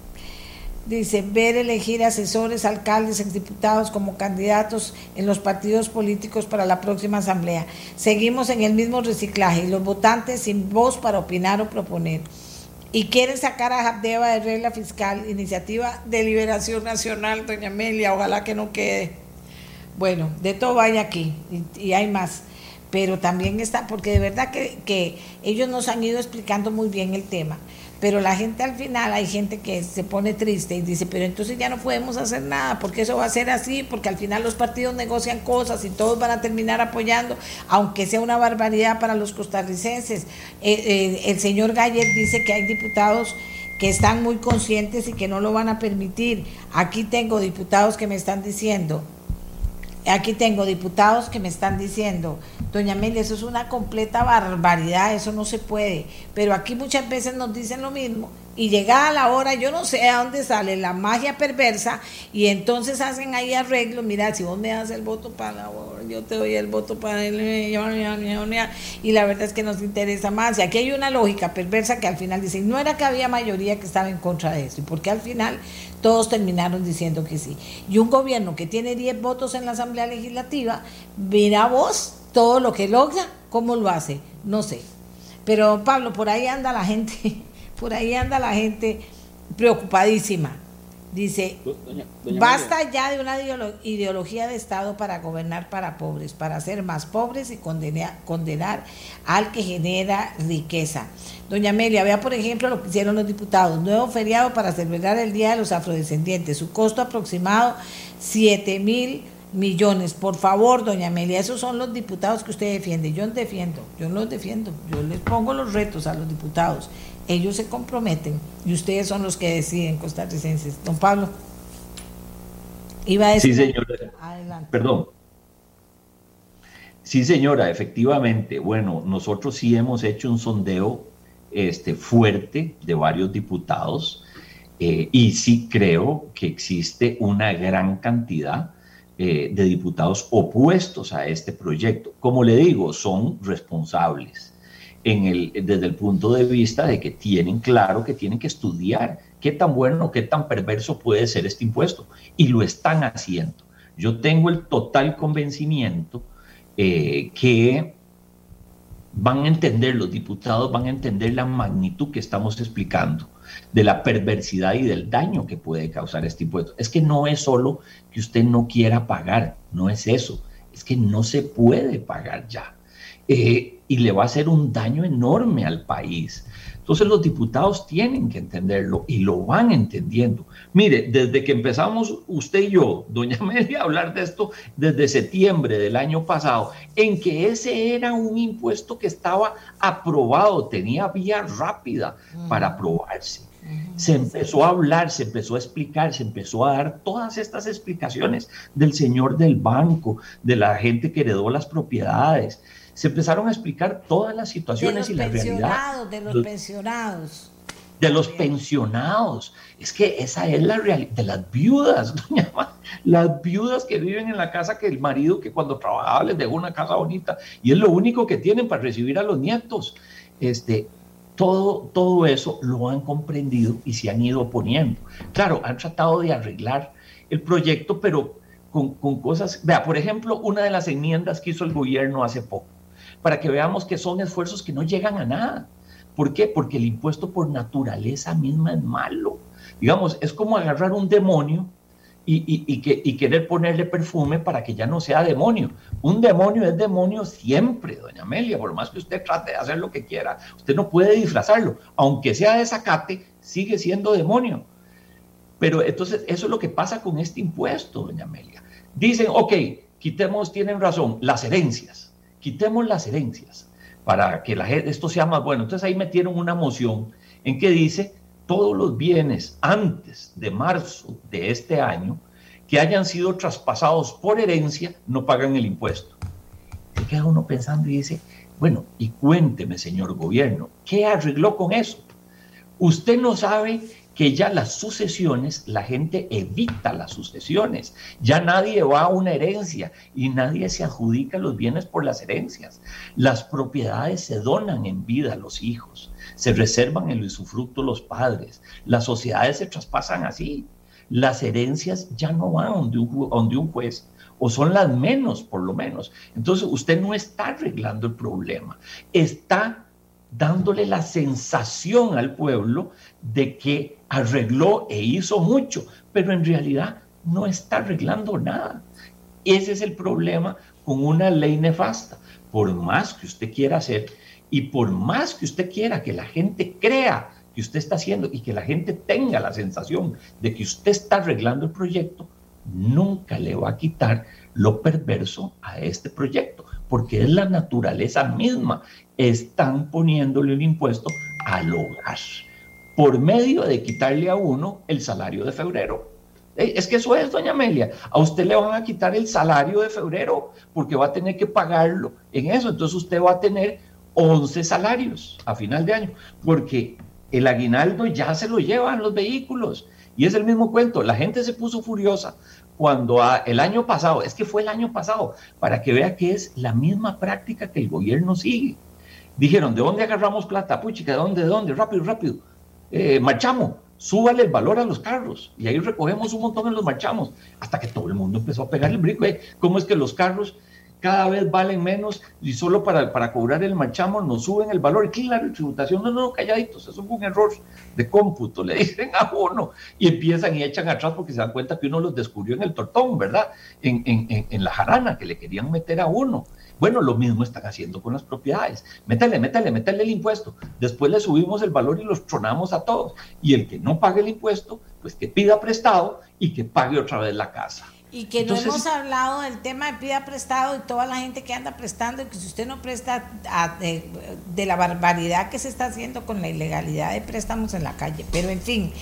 Dice, ver elegir asesores, alcaldes, diputados como candidatos en los partidos políticos para la próxima asamblea. Seguimos en el mismo reciclaje y los votantes sin voz para opinar o proponer. Y quieren sacar a Jabdeva de regla fiscal, iniciativa de liberación nacional, doña Amelia, ojalá que no quede. Bueno, de todo vaya aquí y hay más pero también está, porque de verdad que, ellos nos han ido explicando muy bien el tema, pero la gente al final, hay gente que se pone triste y dice, pero entonces ya no podemos hacer nada, porque eso va a ser así, porque al final los partidos negocian cosas y todos van a terminar apoyando, aunque sea una barbaridad para los costarricenses. Eh, eh, el señor Galler dice que hay diputados que están muy conscientes y que no lo van a permitir. Aquí tengo diputados que me están diciendo, Aquí tengo diputados que me están diciendo, doña Amelia, eso es una completa barbaridad, eso no se puede. Pero aquí muchas veces nos dicen lo mismo y llega a la hora, yo no sé a dónde sale la magia perversa y entonces hacen ahí arreglos, mira, si vos me das el voto para yo te doy el voto para él, y la verdad es que nos interesa más. Y aquí hay una lógica perversa que al final dicen, no era que había mayoría que estaba en contra de eso, porque al final todos terminaron diciendo que sí. Y un gobierno que tiene 10 votos en la Asamblea Legislativa, mira vos todo lo que logra, cómo lo hace, no sé. Pero Pablo, por ahí anda la gente (laughs) por ahí anda la gente preocupadísima. Dice, basta ya de una ideología de Estado para gobernar para pobres, para ser más pobres y condenar, condenar al que genera riqueza. Doña Amelia, vea por ejemplo lo que hicieron los diputados. Nuevo feriado para celebrar el Día de los Afrodescendientes. Su costo aproximado 7 mil millones. Por favor, doña Amelia, esos son los diputados que usted defiende. Yo no defiendo, yo no los defiendo. Yo les pongo los retos a los diputados ellos se comprometen y ustedes son los que deciden, costarricenses. Don Pablo. Iba a decir. Sí, señora. Adelante. Perdón. Sí, señora, efectivamente. Bueno, nosotros sí hemos hecho un sondeo este, fuerte de varios diputados eh, y sí creo que existe una gran cantidad eh, de diputados opuestos a este proyecto. Como le digo, son responsables el, desde el punto de vista de que tienen claro que tienen que estudiar qué tan bueno, qué tan perverso puede ser este impuesto. Y lo están haciendo. Yo tengo el total convencimiento eh, que van a entender, los diputados van a entender la magnitud que estamos explicando de la perversidad y del daño que puede causar este impuesto. Es que no es solo que usted no quiera pagar, no es eso, es que no se puede pagar ya. Eh, y le va a hacer un daño enorme al país. Entonces los diputados tienen que entenderlo y lo van entendiendo. Mire, desde que empezamos usted y yo, doña Amelia, a hablar de esto desde septiembre del año pasado, en que ese era un impuesto que estaba aprobado, tenía vía rápida para aprobarse. Se empezó a hablar, se empezó a explicar, se empezó a dar todas estas explicaciones del señor del banco, de la gente que heredó las propiedades, se empezaron a explicar todas las situaciones y la realidad. De los pensionados. De los pensionados. Es que esa es la realidad. De las viudas, (laughs) doña Las viudas que viven en la casa que el marido que cuando trabajaba les dejó una casa bonita y es lo único que tienen para recibir a los nietos. Este, todo, todo eso lo han comprendido y se han ido oponiendo. Claro, han tratado de arreglar el proyecto, pero con, con, cosas. Vea, por ejemplo, una de las enmiendas que hizo el gobierno hace poco para que veamos que son esfuerzos que no llegan a nada. ¿Por qué? Porque el impuesto por naturaleza misma es malo. Digamos, es como agarrar un demonio y, que, y, querer ponerle perfume para que ya no sea demonio. Un demonio es demonio siempre, doña Amelia, por más que usted trate de hacer lo que quiera, usted no puede disfrazarlo. Aunque sea de zacate, sigue siendo demonio. Pero entonces eso es lo que pasa con este impuesto, doña Amelia. Dicen, ok, quitemos, tienen razón, las herencias quitemos las herencias para que la, esto sea más bueno. Entonces ahí metieron una moción en que dice todos los bienes antes de marzo de este año que hayan sido traspasados por herencia no pagan el impuesto. Se queda uno pensando y dice, bueno, y cuénteme, señor gobierno, ¿qué arregló con eso? Usted no sabe que ya las sucesiones, la gente evita las sucesiones. Ya nadie va a una herencia y nadie se adjudica los bienes por las herencias. Las propiedades se donan en vida a los hijos, se reservan el usufructo los padres. Las sociedades se traspasan así. Las herencias ya no van donde un, donde un juez o son las menos por lo menos. Entonces usted no está arreglando el problema, está dándole la sensación al pueblo de que arregló e hizo mucho, pero en realidad no está arreglando nada. Ese es el problema con una ley nefasta. Por más que usted quiera hacer y por más que usted quiera que la gente crea que usted está haciendo y que la gente tenga la sensación de que usted está arreglando el proyecto, nunca le va a quitar lo perverso a este proyecto, porque es la naturaleza misma. Están poniéndole un impuesto al hogar por medio de quitarle a uno el salario de febrero. Es que eso es, doña Amelia. A usted le van a quitar el salario de febrero porque va a tener que pagarlo en eso. Entonces usted va a tener 11 salarios a final de año porque el aguinaldo ya se lo llevan los vehículos. Y es el mismo cuento. La gente se puso furiosa cuando el año pasado, es que fue el año pasado, para que vea que es la misma práctica que el gobierno sigue. Dijeron, ¿de dónde agarramos plata? Puchica, ¿de dónde? ¿De dónde? Rápido, rápido. Eh, marchamos, súbale el valor a los carros. Y ahí recogemos un montón en los marchamos, hasta que todo el mundo empezó a pegar el brinco. ¿eh? ¿Cómo es que los carros cada vez valen menos y solo para, para cobrar el marchamo nos suben el valor? Y la tributación, no, no, calladitos, eso es un error de cómputo, (laughs) le dicen a uno. Y empiezan y echan atrás porque se dan cuenta que uno los descubrió en el tortón, ¿verdad? En, en, en la jarana que le querían meter a uno. Bueno, lo mismo están haciendo con las propiedades. Métale, métale, métale el impuesto. Después le subimos el valor y los tronamos a todos. Y el que no pague el impuesto, pues que pida prestado y que pague otra vez la casa. Y que no hemos hablado del tema de pida prestado y toda la gente que anda prestando y que si usted no presta de, la barbaridad que se está haciendo con la ilegalidad de préstamos en la calle. Pero en fin,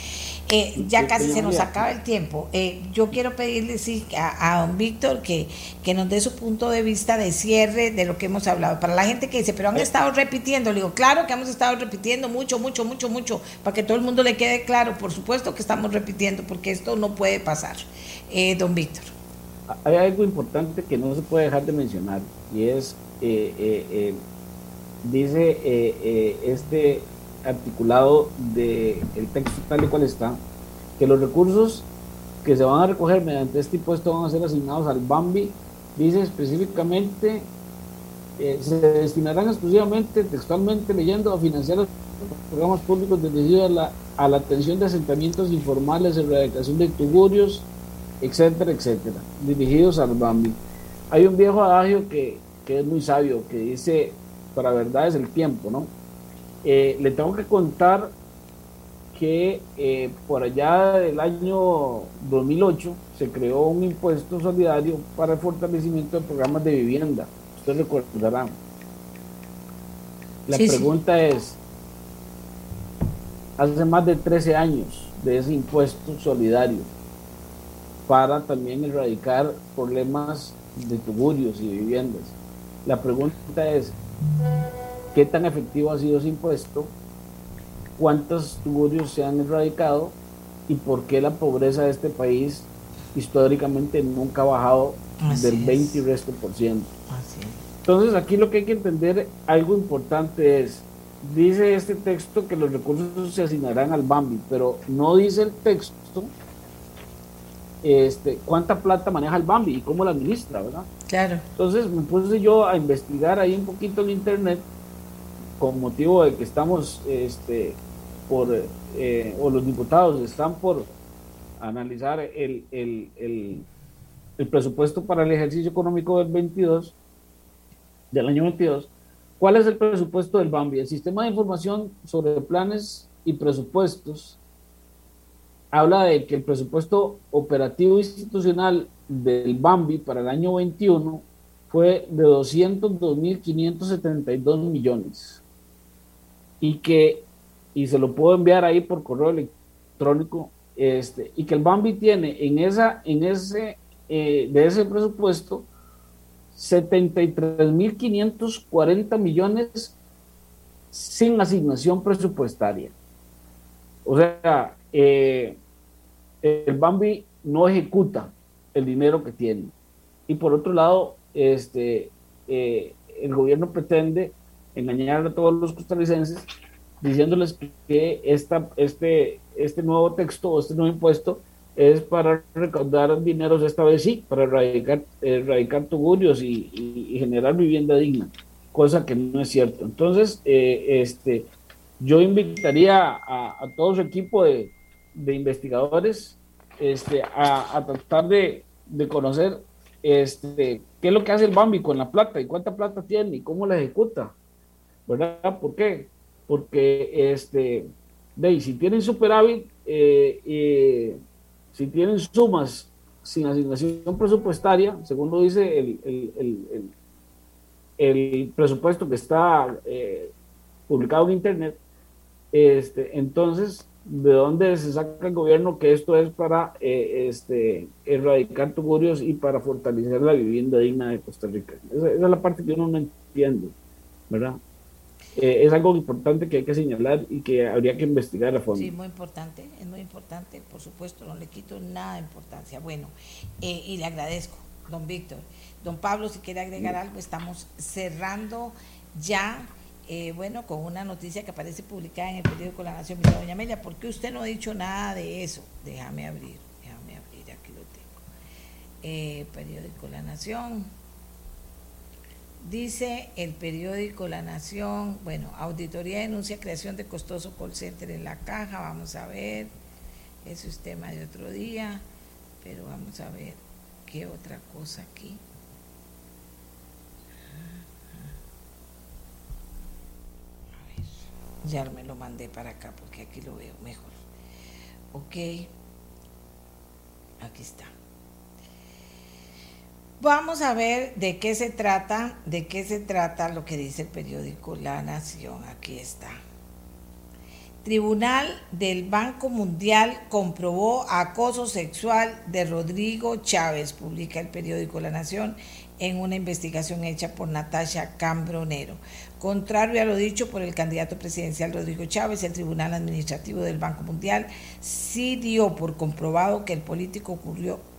eh, ya casi se nos acaba el tiempo. Eh, yo quiero pedirle sí, a, don Víctor que, que nos dé su punto de vista de cierre de lo que hemos hablado. Para la gente que dice, pero han eh. estado repitiendo, le digo, claro que hemos estado repitiendo mucho, mucho, mucho, mucho, para que todo el mundo le quede claro. Por supuesto que estamos repitiendo, porque esto no puede pasar. Don Víctor. Hay algo importante que no se puede dejar de mencionar y es, eh, eh, eh, dice este articulado del el texto tal y cual está, que los recursos que se van a recoger mediante este impuesto van a ser asignados al BAMBI, dice específicamente eh, se destinarán exclusivamente, textualmente leyendo, a financiar los programas públicos dirigidos a la, a la atención de asentamientos informales, erradicación de tugurios, etcétera, etcétera, dirigidos al BAMBI. Hay un viejo adagio que, que es muy sabio, que dice, para verdad es el tiempo, ¿no? Eh, le tengo que contar que eh, por allá del año 2008 se creó un impuesto solidario para el fortalecimiento de programas de vivienda. Ustedes recordarán. La pregunta es, hace más de 13 años de ese impuesto solidario para también erradicar problemas de tugurios y viviendas. La pregunta es, ¿qué tan efectivo ha sido ese impuesto? ¿Cuántos tugurios se han erradicado? ¿Y por qué la pobreza de este país históricamente nunca ha bajado del 20 y resto por ciento? Entonces aquí lo que hay que entender, algo importante es, dice este texto que los recursos se asignarán al BAMBI, pero no dice el texto este, cuánta plata maneja el Bambi y cómo la administra, ¿verdad? Claro. Entonces me puse yo a investigar ahí un poquito en internet con motivo de que estamos, este, por, eh, o los diputados están por analizar el, el, el, el, presupuesto para el ejercicio económico del 22, del año 22. ¿Cuál es el presupuesto del Bambi? El sistema de información sobre planes y presupuestos habla de que el presupuesto operativo institucional del BAMBI para el año 21 fue de 202.572 millones y que, y se lo puedo enviar ahí por correo electrónico, este, y que el BAMBI tiene en, esa, en ese, eh, de ese presupuesto 73.540 millones sin asignación presupuestaria. O sea, eh, el Bambi no ejecuta el dinero que tiene. Y por otro lado, este, eh, el gobierno pretende engañar a todos los costarricenses diciéndoles que esta, este, este nuevo texto este nuevo impuesto es para recaudar dinero, esta vez sí, para erradicar, erradicar tugurios y, generar vivienda digna, cosa que no es cierto. Entonces, eh, este, yo invitaría a, a todo su equipo de, de investigadores este, a, tratar de, conocer este, qué es lo que hace el Bambi con la plata y cuánta plata tiene y cómo la ejecuta. ¿Verdad? ¿Por qué? Porque este, de si tienen superávit, eh, si tienen sumas sin asignación presupuestaria, según dice el, el, el, presupuesto que está eh, publicado en Internet, este, entonces de dónde se saca el gobierno que esto es para eh, este, erradicar tugurios y para fortalecer la vivienda digna de Costa Rica. Esa, es la parte que uno no entiende, ¿verdad? Eh, es algo importante que hay que señalar y que habría que investigar a fondo. Sí, muy importante, es muy importante, por supuesto, no le quito nada de importancia. Bueno, eh, y le agradezco, don Víctor. Don Pablo, si quiere agregar algo, estamos cerrando ya eh, bueno, con una noticia que aparece publicada en el periódico La Nación, mira, doña Amelia, ¿por qué usted no ha dicho nada de eso? Déjame abrir, déjame abrir, aquí lo tengo. Eh, periódico La Nación. Dice el periódico La Nación, bueno, auditoría denuncia creación de costoso call center en la caja, vamos a ver, ese es tema de otro día, pero vamos a ver qué otra cosa aquí. Ya me lo mandé para acá porque aquí lo veo mejor. Ok. Aquí está. Vamos a ver de qué se trata, de qué se trata lo que dice el periódico La Nación. Aquí está. Tribunal del Banco Mundial comprobó acoso sexual de Rodrigo Chávez, publica el periódico La Nación en una investigación hecha por Natasha Cambronero. Contrario a lo dicho por el candidato presidencial Rodrigo Chávez, el Tribunal Administrativo del Banco Mundial sí dio por comprobado que el político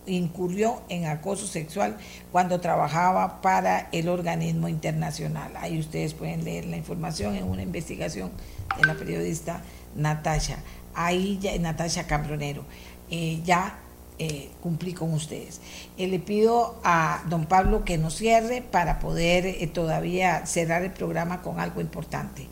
incurrió en acoso sexual cuando trabajaba para el organismo internacional. Ahí ustedes pueden leer la información en una investigación de la periodista Natasha. Ahí ya, Natasha Cambronero. Eh, ya eh, cumplir con ustedes. Eh, le pido a don Pablo que nos cierre para poder eh, todavía cerrar el programa con algo importante,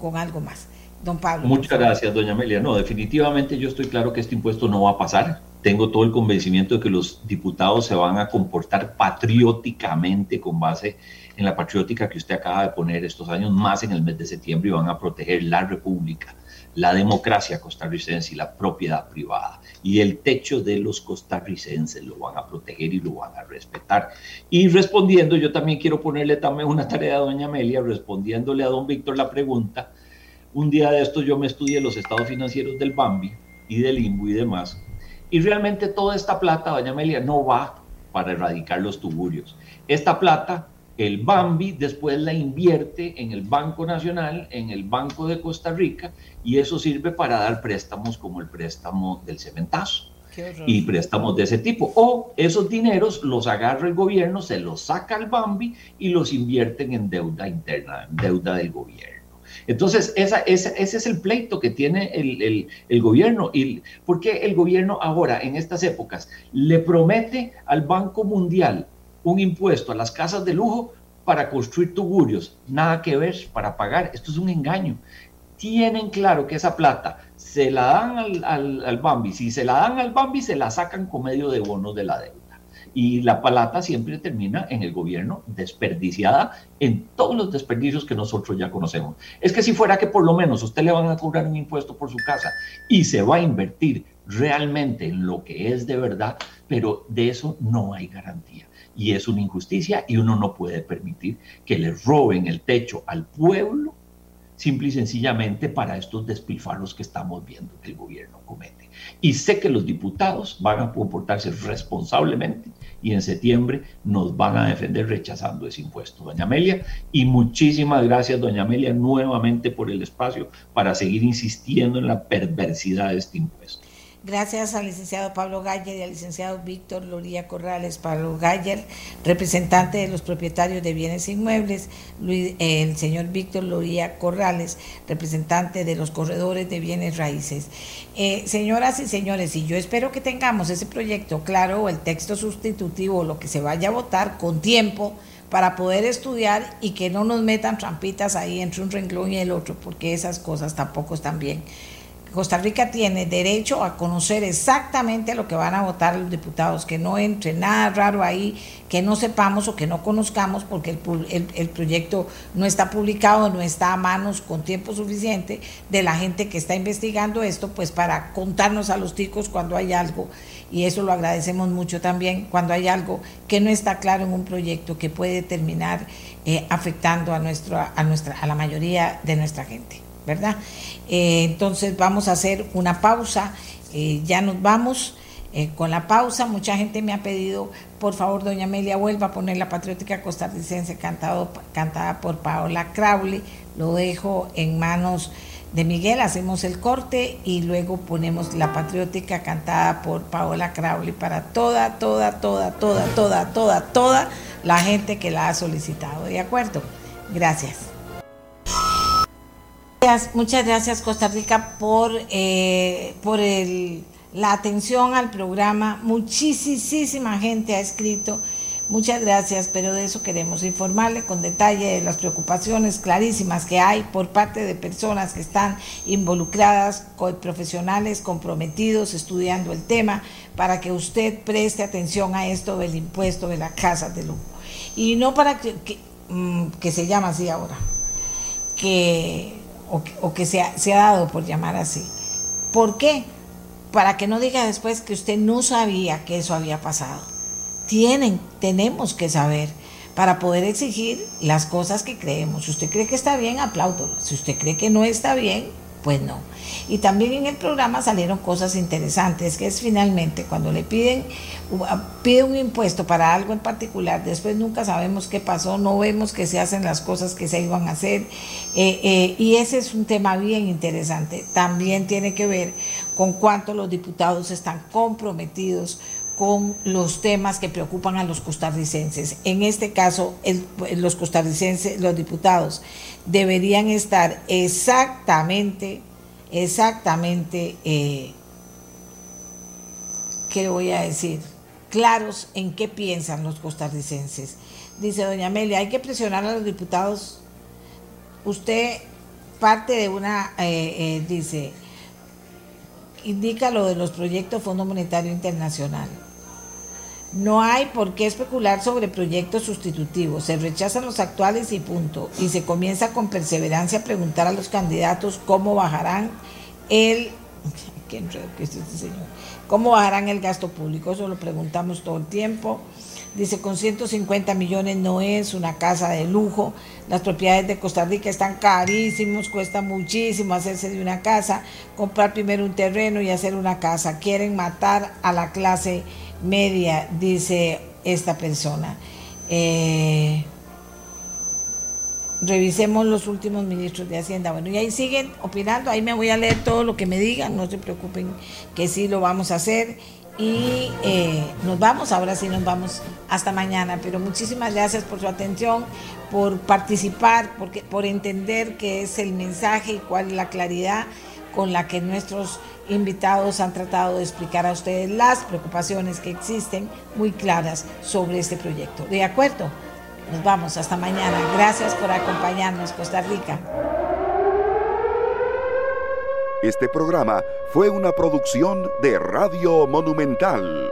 con algo más. Don Pablo. Muchas gracias, doña Amelia. No, definitivamente yo estoy claro que este impuesto no va a pasar. Tengo todo el convencimiento de que los diputados se van a comportar patrióticamente con base en la patriótica que usted acaba de poner estos años, más en el mes de septiembre, y van a proteger la República, la democracia costarricense y la propiedad privada. Y el techo de los costarricenses lo van a proteger y lo van a respetar. Y respondiendo, yo también quiero ponerle también una tarea a doña Amelia, respondiéndole a don Víctor la pregunta. Un día de estos yo me estudié los estados financieros del Bambi y del INBU y demás. Y realmente toda esta plata, doña Amelia, no va para erradicar los tuburios. Esta plata el Bambi después la invierte en el Banco Nacional, en el Banco de Costa Rica, y eso sirve para dar préstamos como el préstamo del cementazo y préstamos de ese tipo. O esos dineros los agarra el gobierno, se los saca al Bambi y los invierten en deuda interna, en deuda del gobierno. Entonces, esa, ese es el pleito que tiene el, el, gobierno. Y, porque el gobierno ahora, en estas épocas, le promete al Banco Mundial un impuesto a las casas de lujo para construir tugurios. Nada que ver para pagar. Esto es un engaño. Tienen claro que esa plata se la dan al, al, Bambi. Si se la dan al Bambi, se la sacan con medio de bonos de la deuda. Y la plata siempre termina en el gobierno desperdiciada en todos los desperdicios que nosotros ya conocemos. Es que si fuera que por lo menos usted le van a cobrar un impuesto por su casa y se va a invertir realmente en lo que es de verdad, pero de eso no hay garantía y es una injusticia y uno no puede permitir que le roben el techo al pueblo simple y sencillamente para estos despilfarros que estamos viendo que el gobierno comete. Y sé que los diputados van a comportarse responsablemente y en septiembre nos van a defender rechazando ese impuesto, doña Amelia. Y muchísimas gracias, doña Amelia, nuevamente por el espacio para seguir insistiendo en la perversidad de este impuesto. Gracias al licenciado Pablo Galler y al licenciado Víctor Loría Corrales. Pablo Galler, representante de los propietarios de bienes inmuebles. el señor Víctor Loría Corrales, representante de los corredores de bienes raíces. Eh, señoras y señores, y yo espero que tengamos ese proyecto claro, el texto sustitutivo, lo que se vaya a votar con tiempo para poder estudiar y que no nos metan trampitas ahí entre un renglón y el otro, porque esas cosas tampoco están bien. Costa Rica tiene derecho a conocer exactamente lo que van a votar los diputados, que no entre nada raro ahí, que no sepamos o que no conozcamos, porque el, proyecto no está publicado, no está a manos con tiempo suficiente de la gente que está investigando esto, pues para contarnos a los ticos cuando hay algo, y eso lo agradecemos mucho también, cuando hay algo que no está claro en un proyecto que puede terminar eh, afectando a, nuestro, a, nuestra, a la mayoría de nuestra gente. ¿Verdad? Eh, entonces vamos a hacer una pausa, eh, ya nos vamos. Eh, con la pausa, mucha gente me ha pedido, por favor, doña Amelia, vuelva a poner la patriótica costarricense cantado, cantada por Paola Crowley. Lo dejo en manos de Miguel, hacemos el corte y luego ponemos la patriótica cantada por Paola Crowley para toda, toda, toda, toda, toda, toda, toda la gente que la ha solicitado. ¿De acuerdo? Gracias. Muchas gracias Costa Rica por, eh, por el, la atención al programa. Muchísima gente ha escrito. Muchas gracias, pero de eso queremos informarle con detalle de las preocupaciones clarísimas que hay por parte de personas que están involucradas, profesionales comprometidos estudiando el tema, para que usted preste atención a esto del impuesto de la casa de lujo. Y no para que, que, mm, que se llama así ahora, que o, que se ha, se ha dado por llamar así. ¿Por qué? Para que no diga después que usted no sabía que eso había pasado. Tienen, tenemos que saber para poder exigir las cosas que creemos. Si usted cree que está bien, apláudolo. Si usted cree que no está bien, pues no. Y también en el programa salieron cosas interesantes, que es finalmente cuando le piden, pide un impuesto para algo en particular, después nunca sabemos qué pasó, no vemos que se hacen las cosas que se iban a hacer. Eh, eh, y ese es un tema bien interesante. También tiene que ver con cuánto los diputados están comprometidos con los temas que preocupan a los costarricenses. En este caso, los costarricenses, los diputados, deberían estar exactamente, exactamente, eh, ¿qué voy a decir? Claros en qué piensan los costarricenses. Dice doña Amelia, hay que presionar a los diputados. Usted parte de una, eh, eh, dice, indica lo de los proyectos Fondo Monetario Internacional. No hay por qué especular sobre proyectos sustitutivos. Se rechazan los actuales y punto. Y se comienza con perseverancia a preguntar a los candidatos cómo bajarán el... (laughs) ¿Qué que es este? ¿Cómo bajarán el gasto público? Eso lo preguntamos todo el tiempo. Dice, con 150 millones no es una casa de lujo. Las propiedades de Costa Rica están carísimos, cuesta muchísimo hacerse de una casa, comprar primero un terreno y hacer una casa. Quieren matar a la clase media, dice esta persona. Eh, revisemos los últimos ministros de Hacienda. Bueno, y ahí siguen opinando, ahí me voy a leer todo lo que me digan, no se preocupen que sí lo vamos a hacer. Y eh, nos vamos, ahora sí nos vamos hasta mañana, pero muchísimas gracias por su atención, por participar, porque, por entender qué es el mensaje y cuál es la claridad con la que nuestros invitados han tratado de explicar a ustedes las preocupaciones que existen muy claras sobre este proyecto. ¿De acuerdo? Nos vamos, hasta mañana. Gracias por acompañarnos, Costa Rica. Este programa fue una producción de Radio Monumental.